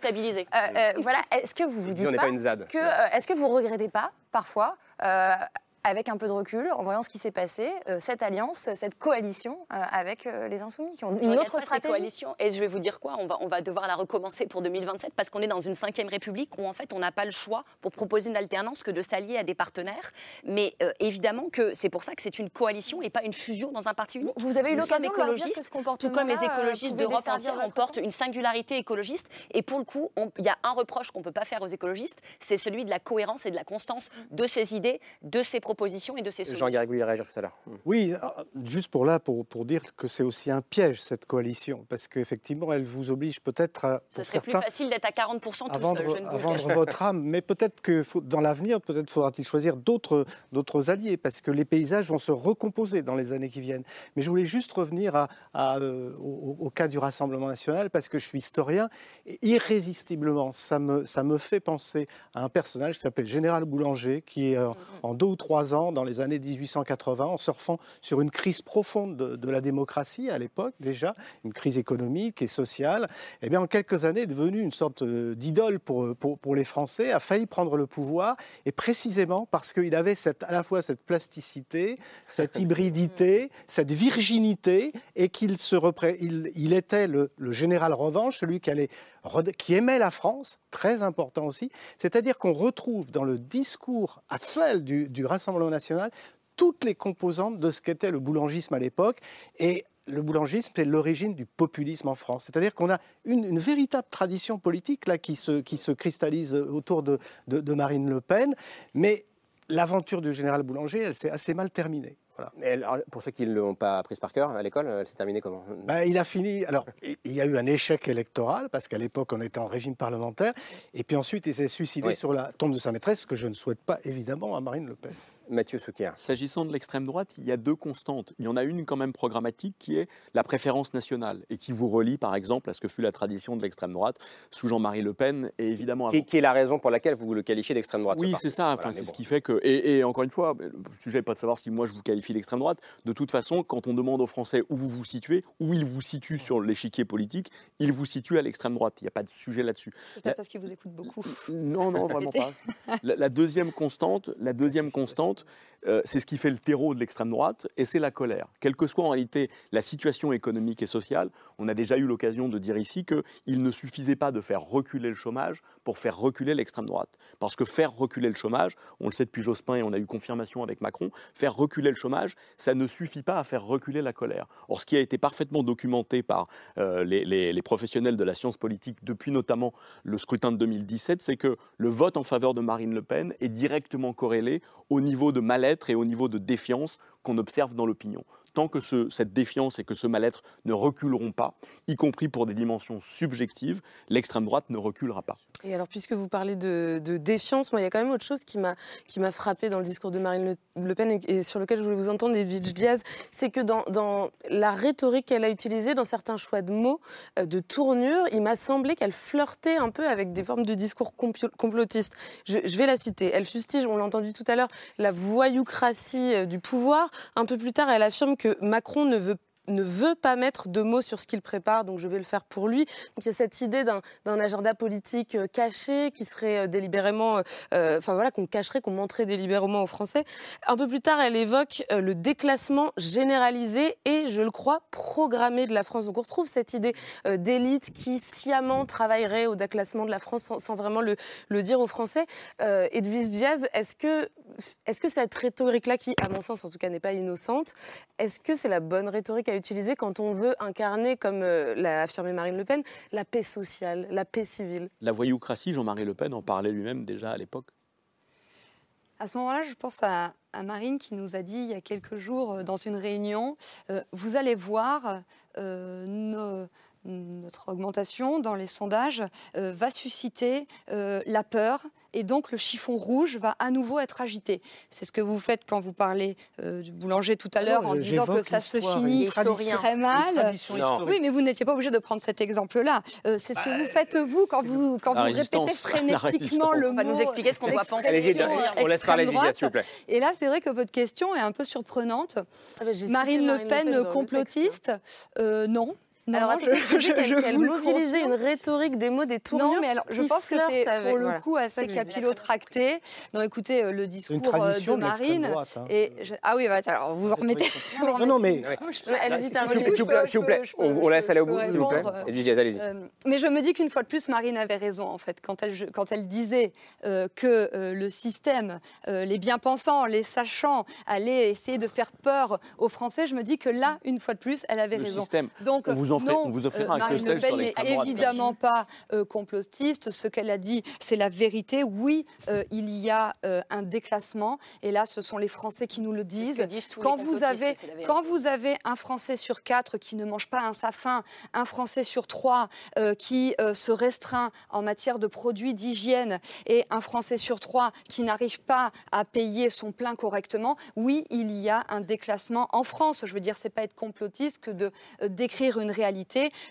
Speaker 11: Voilà. Est-ce que vous vous dites pas que est-ce que vous regrettez pas parfois euh, avec un peu de recul, en voyant ce qui s'est passé, euh, cette alliance, cette coalition euh, avec euh, les Insoumis, qui ont une autre stratégie.
Speaker 3: coalition, et je vais vous dire quoi, on va, on va devoir la recommencer pour 2027 parce qu'on est dans une cinquième république où en fait on n'a pas le choix pour proposer une alternance que de s'allier à des partenaires. Mais évidemment que c'est pour ça que c'est une coalition et pas une fusion dans un parti unique.
Speaker 11: Vous avez eu l'occasion de dire que ce
Speaker 3: tout comme les écologistes d'Europe entière, on porte une singularité écologiste. Et pour le coup, il y a un reproche qu'on peut pas faire aux écologistes, c'est celui de la cohérence et de la constance de ces idées, de ces propositions et de ces
Speaker 1: solutions. Réagir tout à l'heure.
Speaker 9: Hmm. Oui, euh, juste pour là, pour, pour dire que c'est aussi un piège, cette coalition, parce qu'effectivement, elle vous oblige peut-être à.
Speaker 3: Ce serait plus facile d'être à 40% tout
Speaker 9: à vendre, seul, à vendre votre âme, mais peut-être que dans l'avenir, peut-être faudra-t-il choisir d'autres alliés, parce que les paysages vont se recomposer dans les années qui viennent. Mais je voulais juste revenir à, euh, au, cas du Rassemblement national, parce que je suis historien, et irrésistiblement, ça me, ça me fait penser à un personnage qui s'appelle Général Boulanger, qui est euh, en deux ou trois ans, dans les années 1880 en surfant sur une crise profonde de, la démocratie à l'époque déjà, une crise économique et sociale. Et eh bien, en quelques années, est devenu une sorte euh, d'idole pour, pour, pour, les Français, a failli prendre le pouvoir, et précisément parce qu'il avait cette, à la fois cette plasticité, cette hybridité, cette virginité, et qu'il se il, il était le, le général revanche, celui qui allait qui aimait la France, très important aussi, c'est-à-dire qu'on retrouve dans le discours actuel du, du Rassemblement national toutes les composantes de ce qu'était le boulangisme à l'époque. Et le boulangisme, c'est l'origine du populisme en France. C'est-à-dire qu'on a une, véritable tradition politique là qui se, qui se cristallise autour de, de Marine Le Pen. Mais l'aventure du général Boulanger, elle s'est assez mal terminée
Speaker 1: pour ceux qui ne l'ont pas prise par cœur, à l'école, elle s'est terminée comment?
Speaker 9: Ben, Il a fini. Alors, il y a eu un échec électoral, parce qu'à l'époque, on était en régime parlementaire. Et puis ensuite, il s'est suicidé sur la tombe de sa maîtresse, ce que je ne souhaite pas, évidemment, à Marine Le Pen.
Speaker 1: Mathieu Souquier.
Speaker 12: S'agissant de l'extrême droite, il y a deux constantes. Il y en a une quand même programmatique qui est la préférence nationale et qui vous relie par exemple à ce que fut la tradition de l'extrême droite sous Jean-Marie Le Pen et évidemment.
Speaker 1: Qui, est la raison pour laquelle vous le qualifiez d'extrême droite
Speaker 12: Oui, c'est ça. Enfin, c'est ce qui fait que. Et, encore une fois, le sujet n'est pas de savoir si moi je vous qualifie d'extrême droite. De toute façon, quand on demande aux Français où vous vous situez, où ils vous situent sur l'échiquier politique, ils vous situent à l'extrême droite. Il n'y a pas de sujet là-dessus.
Speaker 11: Peut-être parce qu'ils vous écoutent beaucoup.
Speaker 12: Non, non, vraiment pas. La, la, deuxième constante, la deuxième constante, world. Euh, c'est ce qui fait le terreau de l'extrême droite, et c'est la colère. Quelle que soit en réalité la situation économique et sociale, on a déjà eu l'occasion de dire ici qu'il ne suffisait pas de faire reculer le chômage pour faire reculer l'extrême droite. Parce que faire reculer le chômage, on le sait depuis Jospin et on a eu confirmation avec Macron, faire reculer le chômage, ça ne suffit pas à faire reculer la colère. Or, ce qui a été parfaitement documenté par euh, les, professionnels de la science politique depuis notamment le scrutin de 2017, c'est que le vote en faveur de Marine Le Pen est directement corrélé au niveau de et au niveau de défiance qu'on observe dans l'opinion. Tant que cette défiance et que ce mal-être ne reculeront pas, y compris pour des dimensions subjectives, l'extrême droite ne reculera pas.
Speaker 10: Et alors, puisque vous parlez de, défiance, moi, il y a quand même autre chose qui m'a qui m'a frappé dans le discours de Marine Le, Pen et, sur lequel je voulais vous entendre, Edwidge Diaz, c'est que dans, dans, la rhétorique qu'elle a utilisée, dans certains choix de mots, euh, de tournure, il m'a semblé qu'elle flirtait un peu avec des formes de discours complotistes. Je, je vais la citer. Elle fustige, on l'a entendu tout à l'heure, la voyoucratie euh, du pouvoir. Un peu plus tard, elle affirme que Macron ne veut ne veut pas mettre de mots sur ce qu'il prépare, donc je vais le faire pour lui. Donc il y a cette idée d'un agenda politique euh, caché qui serait euh, délibérément, euh, enfin voilà, qu'on cacherait, qu'on montrait délibérément aux Français. Un peu plus tard, elle évoque le déclassement généralisé et, je le crois, programmé de la France. Donc on retrouve cette idée d'élite qui sciemment travaillerait au déclassement de la France sans, vraiment le, dire aux Français. Edwige Diaz, est-ce que, est-ce que cette rhétorique-là, qui, à mon sens en tout cas, n'est pas innocente, est-ce que c'est la bonne rhétorique à utiliser quand on veut incarner, comme euh, l'a affirmé Marine Le Pen, la paix sociale, la paix civile.
Speaker 12: La voyoucratie, Jean-Marie Le Pen en parlait lui-même déjà à l'époque.
Speaker 13: À ce moment-là, je pense à, Marine qui nous a dit il y a quelques jours euh, dans une réunion, euh, vous allez voir, notre augmentation dans les sondages va susciter la peur, et donc le chiffon rouge va à nouveau être agité. C'est ce que vous faites quand vous parlez euh, du boulanger tout à l'heure en disant que ça se finit très mal. Oui, mais vous n'étiez pas obligé de prendre cet exemple-là. Euh, c'est ce que vous bah, faites vous quand vous, quand vous répétez frénétiquement le mot. On
Speaker 3: va nous expliquer ce qu'on doit penser.
Speaker 1: on laisse parler s'il vous plaît.
Speaker 13: Et là, c'est vrai que votre question est un peu surprenante. Ah bah, Marine Le Pen, complotiste, euh, non.
Speaker 10: Alors, je, qu'elle mobilisait une rhétorique des mots, des tournures.
Speaker 13: Non, mais alors, je pense que c'est pour le coup assez capillotracté. Non, écoutez, euh, le discours euh, de Marine. Hein. Et Ah oui, bah, alors vous remettez.
Speaker 9: non, non, mais.
Speaker 1: S'il vous plaît, on laisse aller au bout, s'il vous plaît.
Speaker 13: Euh, mais je me dis qu'une fois de plus, Marine avait raison, en fait, quand elle, quand elle disait que le système, les bien-pensants, les sachants, allaient essayer de faire peur aux Français. Je me dis que là, une fois de plus, elle avait raison.
Speaker 12: Donc, non, on vous offrira
Speaker 13: euh, Marine Le Pen n'est évidemment pas euh, complotiste. Ce qu'elle a dit, c'est la vérité. Oui, euh, il y a un déclassement. Et là, ce sont les Français qui nous le disent. quand, vous avez, quand vous avez un Français sur quatre qui ne mange pas un safin, un Français sur trois qui se restreint en matière de produits d'hygiène et un Français sur trois qui n'arrive pas à payer son plein correctement, oui, il y a un déclassement en France. Je veux dire, c'est pas être complotiste que de décrire une réalité.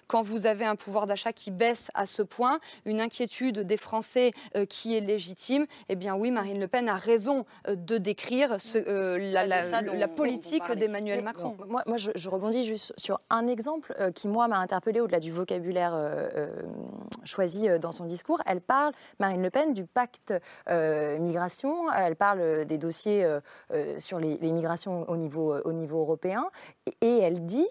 Speaker 13: Quand vous avez un pouvoir d'achat qui baisse à ce point, une inquiétude des Français euh, qui est légitime, eh bien oui, Marine Le Pen a raison euh, de décrire ce, euh, la, politique d'Emmanuel Macron.
Speaker 11: Moi, moi je, rebondis juste sur un exemple qui, moi, m'a interpellé au-delà du vocabulaire choisi dans son discours. Elle parle, Marine Le Pen, du pacte migration. Elle parle des dossiers sur les, migrations au niveau, au niveau européen. Et, et elle dit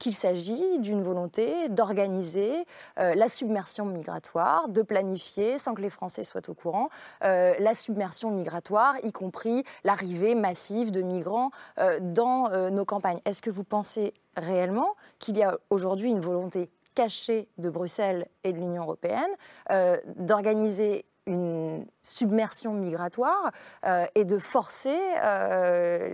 Speaker 11: qu'il s'agit d'une volonté d'organiser euh, la submersion migratoire, de planifier, sans que les Français soient au courant, euh, la submersion migratoire, y compris l'arrivée massive de migrants euh, dans nos campagnes. Est-ce que vous pensez réellement qu'il y a aujourd'hui une volonté cachée de Bruxelles et de l'Union européenne d'organiser une submersion migratoire et de forcer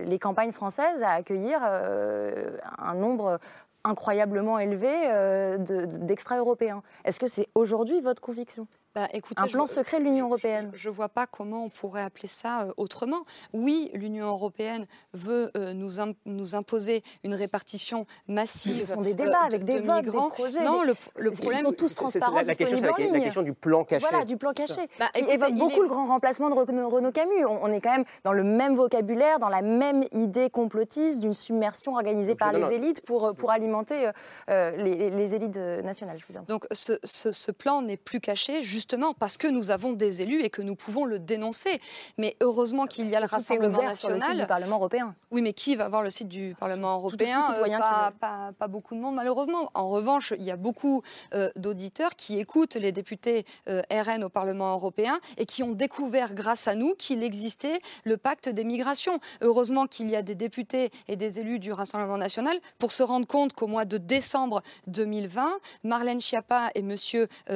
Speaker 11: les campagnes françaises à accueillir un nombre incroyablement élevé euh, d'extra-européens. Est-ce que c'est aujourd'hui votre conviction? Bah, écoutez, un plan secret de l'Union européenne.
Speaker 13: Je ne vois pas comment on pourrait appeler ça euh, autrement. Oui, l'Union européenne veut euh, nous, nous, imposer une répartition massive.
Speaker 11: Ce sont des débats avec des votes, migrants. des projets.
Speaker 13: Non, le, le problème,
Speaker 11: ils sont tous transparents,
Speaker 1: la, la, question, la, la, question du plan caché.
Speaker 11: Voilà, du plan caché. Bah, il évoque beaucoup le grand remplacement de Renaud Camus. On, est quand même dans le même vocabulaire, dans la même idée complotiste d'une submersion organisée par les élites pour, pour alimenter les, les, élites nationales. Je vous
Speaker 13: Donc ce, ce, ce plan n'est plus caché, juste justement parce que nous avons des élus et que nous pouvons le dénoncer. Mais heureusement qu'il y a le Rassemblement national.
Speaker 11: Sur le site du Parlement européen.
Speaker 13: Oui, mais qui va voir le site du Parlement européen
Speaker 11: euh,
Speaker 13: pas, pas, beaucoup de monde, malheureusement. En revanche, il y a beaucoup euh, d'auditeurs qui écoutent les députés euh, RN au Parlement européen et qui ont découvert, grâce à nous, qu'il existait le pacte des migrations. Heureusement qu'il y a des députés et des élus du Rassemblement national pour se rendre compte qu'au mois de décembre 2020, Marlène Schiappa et M.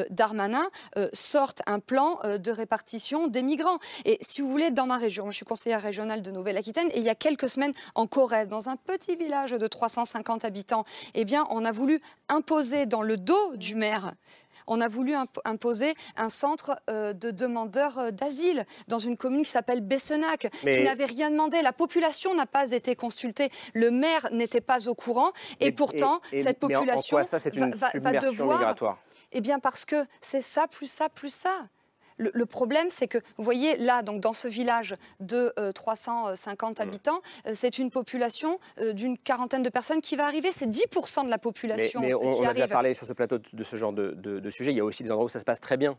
Speaker 13: Darmanin sortent un plan de répartition des migrants. Et si vous voulez, dans ma région, je suis conseillère régionale de Nouvelle-Aquitaine, et il y a quelques semaines en Corrèze, dans un petit village de 350 habitants, eh bien, on a voulu imposer dans le dos du maire on a voulu imposer un centre euh, de demandeurs euh, d'asile dans une commune qui s'appelle Bessenac, qui n'avait rien demandé. La population n'a pas été consultée, le maire n'était pas au courant, et, pourtant cette population
Speaker 1: ça, va, devoir. Migratoire?
Speaker 13: Eh bien parce que c'est ça plus ça plus ça. Le, problème, c'est que, vous voyez, là, donc, dans ce village de 350 euh, mm. habitants, euh, c'est une population euh, d'une quarantaine de personnes qui va arriver. C'est 10% de la population
Speaker 1: mais, mais on,
Speaker 13: qui
Speaker 1: on
Speaker 13: a
Speaker 1: déjà parlé sur ce plateau de ce genre de, sujet. Il y a aussi des endroits où ça se passe très bien.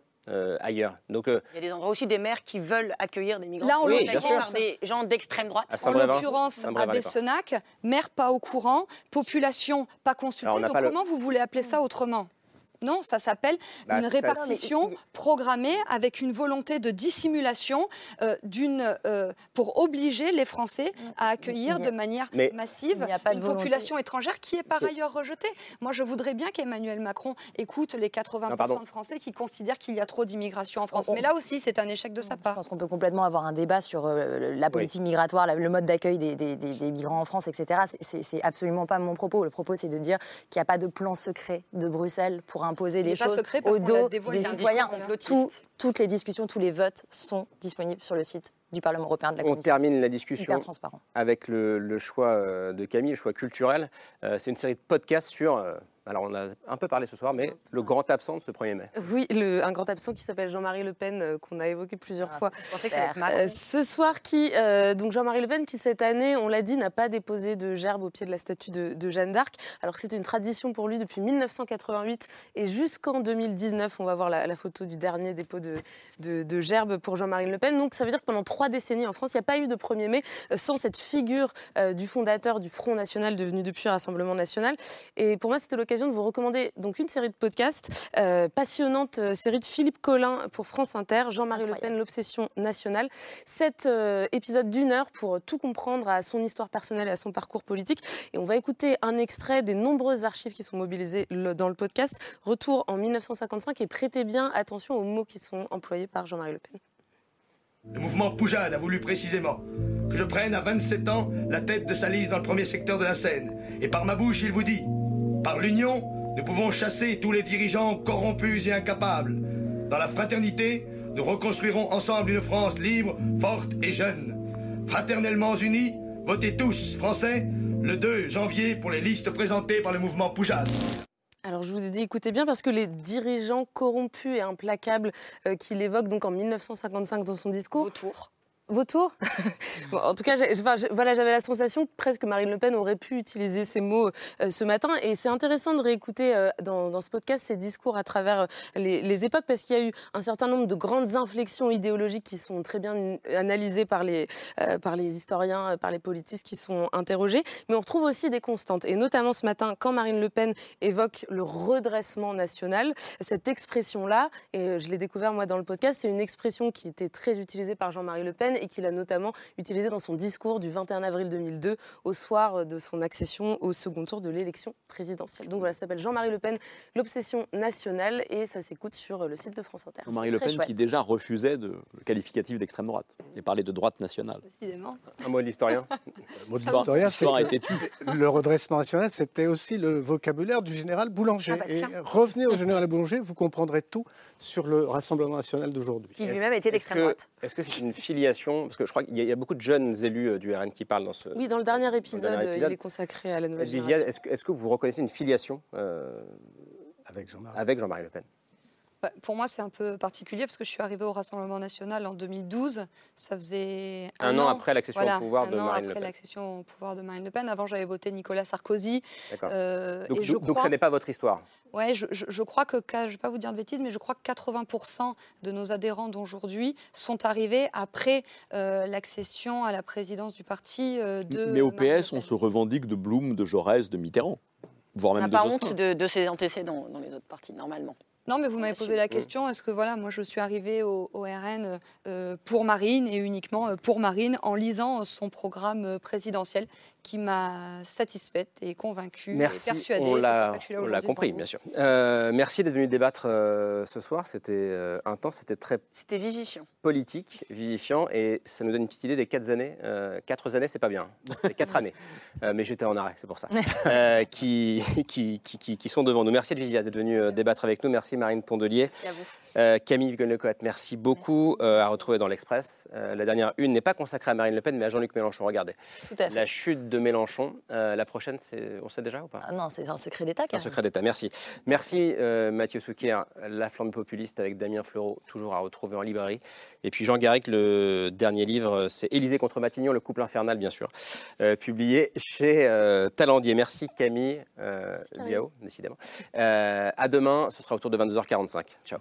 Speaker 1: ailleurs. Donc,
Speaker 3: Il y a des endroits aussi des maires qui veulent accueillir des migrants. Là, on oui, par des gens d'extrême droite.
Speaker 13: en l'occurrence, à Bessenac, maire pas au courant, population pas consultée. Donc comment vous voulez appeler ça autrement? Non, ça s'appelle bah, une répartition programmée avec une volonté de dissimulation euh, euh, pour obliger les Français à accueillir de manière massive une population étrangère qui est par ailleurs rejetée. Moi, je voudrais bien qu'Emmanuel Macron écoute les 80% de Français qui considèrent qu'il y a trop d'immigration en France. Mais là aussi, c'est un échec de sa part.
Speaker 11: Je pense qu'on peut complètement avoir un débat sur euh, la politique migratoire, le mode d'accueil des, migrants en France, etc. C'est absolument pas mon propos. Le propos, c'est de dire qu'il n'y a pas de plan secret de Bruxelles pour un imposer les choses au dos des citoyens. toutes les discussions, tous les votes sont disponibles sur le site du Parlement européen de la
Speaker 1: Commission. On termine la discussion avec le, choix euh, de Camille, le choix culturel. Euh, c'est une série de podcasts sur euh, alors, on a un peu parlé ce soir, mais le grand absent de ce 1er mai.
Speaker 10: Oui, le, un grand absent qui s'appelle Jean-Marie Le Pen, euh, qu'on a évoqué plusieurs ah, fois. Euh, ce soir, qui, euh, donc Jean-Marie Le Pen, qui cette année, on l'a dit, n'a pas déposé de gerbe au pied de la statue de, Jeanne d'Arc, alors que c'était une tradition pour lui depuis 1988 et jusqu'en 2019. On va voir la, photo du dernier dépôt de, de, gerbe pour Jean-Marie Le Pen. Donc, ça veut dire que pendant trois décennies en France, il n'y a pas eu de 1er mai sans cette figure du fondateur du Front National, devenu depuis Rassemblement National. Et pour moi, c'était l'occasion de vous recommander donc une série de podcasts, euh, passionnante euh, série de Philippe Collin pour France Inter, Jean-Marie Le Pen, l'obsession nationale. Cet euh, épisode d'une heure pour tout comprendre à son histoire personnelle et à son parcours politique. Et on va écouter un extrait des nombreuses archives qui sont mobilisées dans le podcast. Retour en 1955 et prêtez bien attention aux mots qui sont employés par Jean-Marie Le Pen.
Speaker 14: Le mouvement Poujade a voulu précisément que je prenne à 27 ans la tête de sa liste dans le premier secteur de la Seine. Et par ma bouche, il vous dit par l'union, nous pouvons chasser tous les dirigeants corrompus et incapables. Dans la fraternité, nous reconstruirons ensemble une France libre, forte et jeune. Fraternellement unis, votez tous, Français, le 2 janvier pour les listes présentées par le mouvement Poujade.
Speaker 10: Alors je vous ai dit, écoutez bien, parce que les dirigeants corrompus et implacables euh, qu'il évoque donc en 1955 dans son discours,
Speaker 3: Autour
Speaker 10: vautour. en tout cas, voilà, j'avais la sensation que presque Marine Le Pen aurait pu utiliser ces mots euh, ce matin. Et c'est intéressant de réécouter euh, dans, ce podcast ces discours à travers euh, les, époques, parce qu'il y a eu un certain nombre de grandes inflexions idéologiques qui sont très bien analysées par les, par les historiens, par les politistes qui sont interrogés. Mais on retrouve aussi des constantes. Et notamment ce matin, quand Marine Le Pen évoque le redressement national, cette expression-là, et je l'ai découvert moi dans le podcast, c'est une expression qui était très utilisée par Jean-Marie Le Pen et qu'il a notamment utilisé dans son discours du 21 avril 2002 au soir de son accession au second tour de l'élection présidentielle. Donc voilà, ça s'appelle Jean-Marie Le Pen, l'obsession nationale et ça s'écoute sur le site de France Inter.
Speaker 12: Jean-Marie Le Pen qui déjà refusait de, le qualificatif d'extrême droite et parlait de droite nationale.
Speaker 1: Un mot de l'historien.
Speaker 9: mot de l'historien, c'est le redressement national, c'était aussi le vocabulaire du général Boulanger. Ah bah et revenez au général Boulanger, vous comprendrez tout sur le Rassemblement national d'aujourd'hui.
Speaker 3: Qui lui-même était d'extrême droite.
Speaker 1: Est-ce que c'est une filiation? Parce que je crois qu'il y, a beaucoup de jeunes élus euh, du RN qui parlent dans ce.
Speaker 10: Oui, dans le dernier épisode, il est consacré à la nouvelle génération.
Speaker 1: Est-ce que, est que, vous reconnaissez une filiation euh,
Speaker 9: avec Jean-Marie
Speaker 1: avec Jean Le Pen?
Speaker 13: Pour moi, c'est un peu particulier parce que je suis arrivée au Rassemblement national en 2012. Ça faisait
Speaker 1: un, an, après l'accession au pouvoir de Marine
Speaker 13: Le Pen. l'accession au pouvoir de Marine Le Pen. Avant, j'avais voté Nicolas Sarkozy.
Speaker 1: Euh, donc, et donc, ce n'est pas votre histoire
Speaker 13: Oui, je, je, crois que, je ne vais pas vous dire de bêtises, mais je crois que 80% de nos adhérents d'aujourd'hui sont arrivés après euh, l'accession à la présidence du parti euh, de.
Speaker 12: Mais au PS, on se revendique de Blum, de Jaurès, de Mitterrand. Voire même
Speaker 3: on n'a pas honte de, de ses antécédents dans les autres partis, normalement.
Speaker 13: Non, mais vous m'avez posé la question, est-ce que voilà, moi je suis arrivée au, RN euh, pour Marine et uniquement euh, pour Marine en lisant son programme euh, présidentiel qui m'a satisfaite et convaincue
Speaker 1: merci.
Speaker 13: et persuadée.
Speaker 1: On l'a compris, bien sûr. merci d'être venu débattre ce soir. C'était intense, c'était très.
Speaker 3: C'était vivifiant.
Speaker 1: Politique, vivifiant, et ça nous donne une petite idée des quatre années. quatre années, c'est pas bien. C'est quatre années. mais j'étais en arrêt, c'est pour ça. qui, qui, qui, qui, sont devant nous. Merci de d'être venu débattre avec nous. Merci Marine Tondelier. Euh, Camille Vigon-Lecoat, merci beaucoup. Euh, à retrouver dans l'Express. Euh, la dernière une n'est pas consacrée à Marine Le Pen, mais à Jean-Luc Mélenchon. Regardez.
Speaker 3: Tout à fait.
Speaker 1: La chute de Mélenchon. la prochaine, on sait déjà ou pas?
Speaker 3: Ah Non, c'est un secret d'État.
Speaker 1: Un secret d'État, merci. Merci Mathieu Souquier, La flamme populiste avec Damien Fleureau, toujours à retrouver en librairie. Et puis Jean Garrick, le dernier livre, c'est Élysée contre Matignon, le couple infernal, bien sûr, publié chez Talendier. Merci Camille Diao, décidément. à demain, ce sera autour de 22h45. Ciao.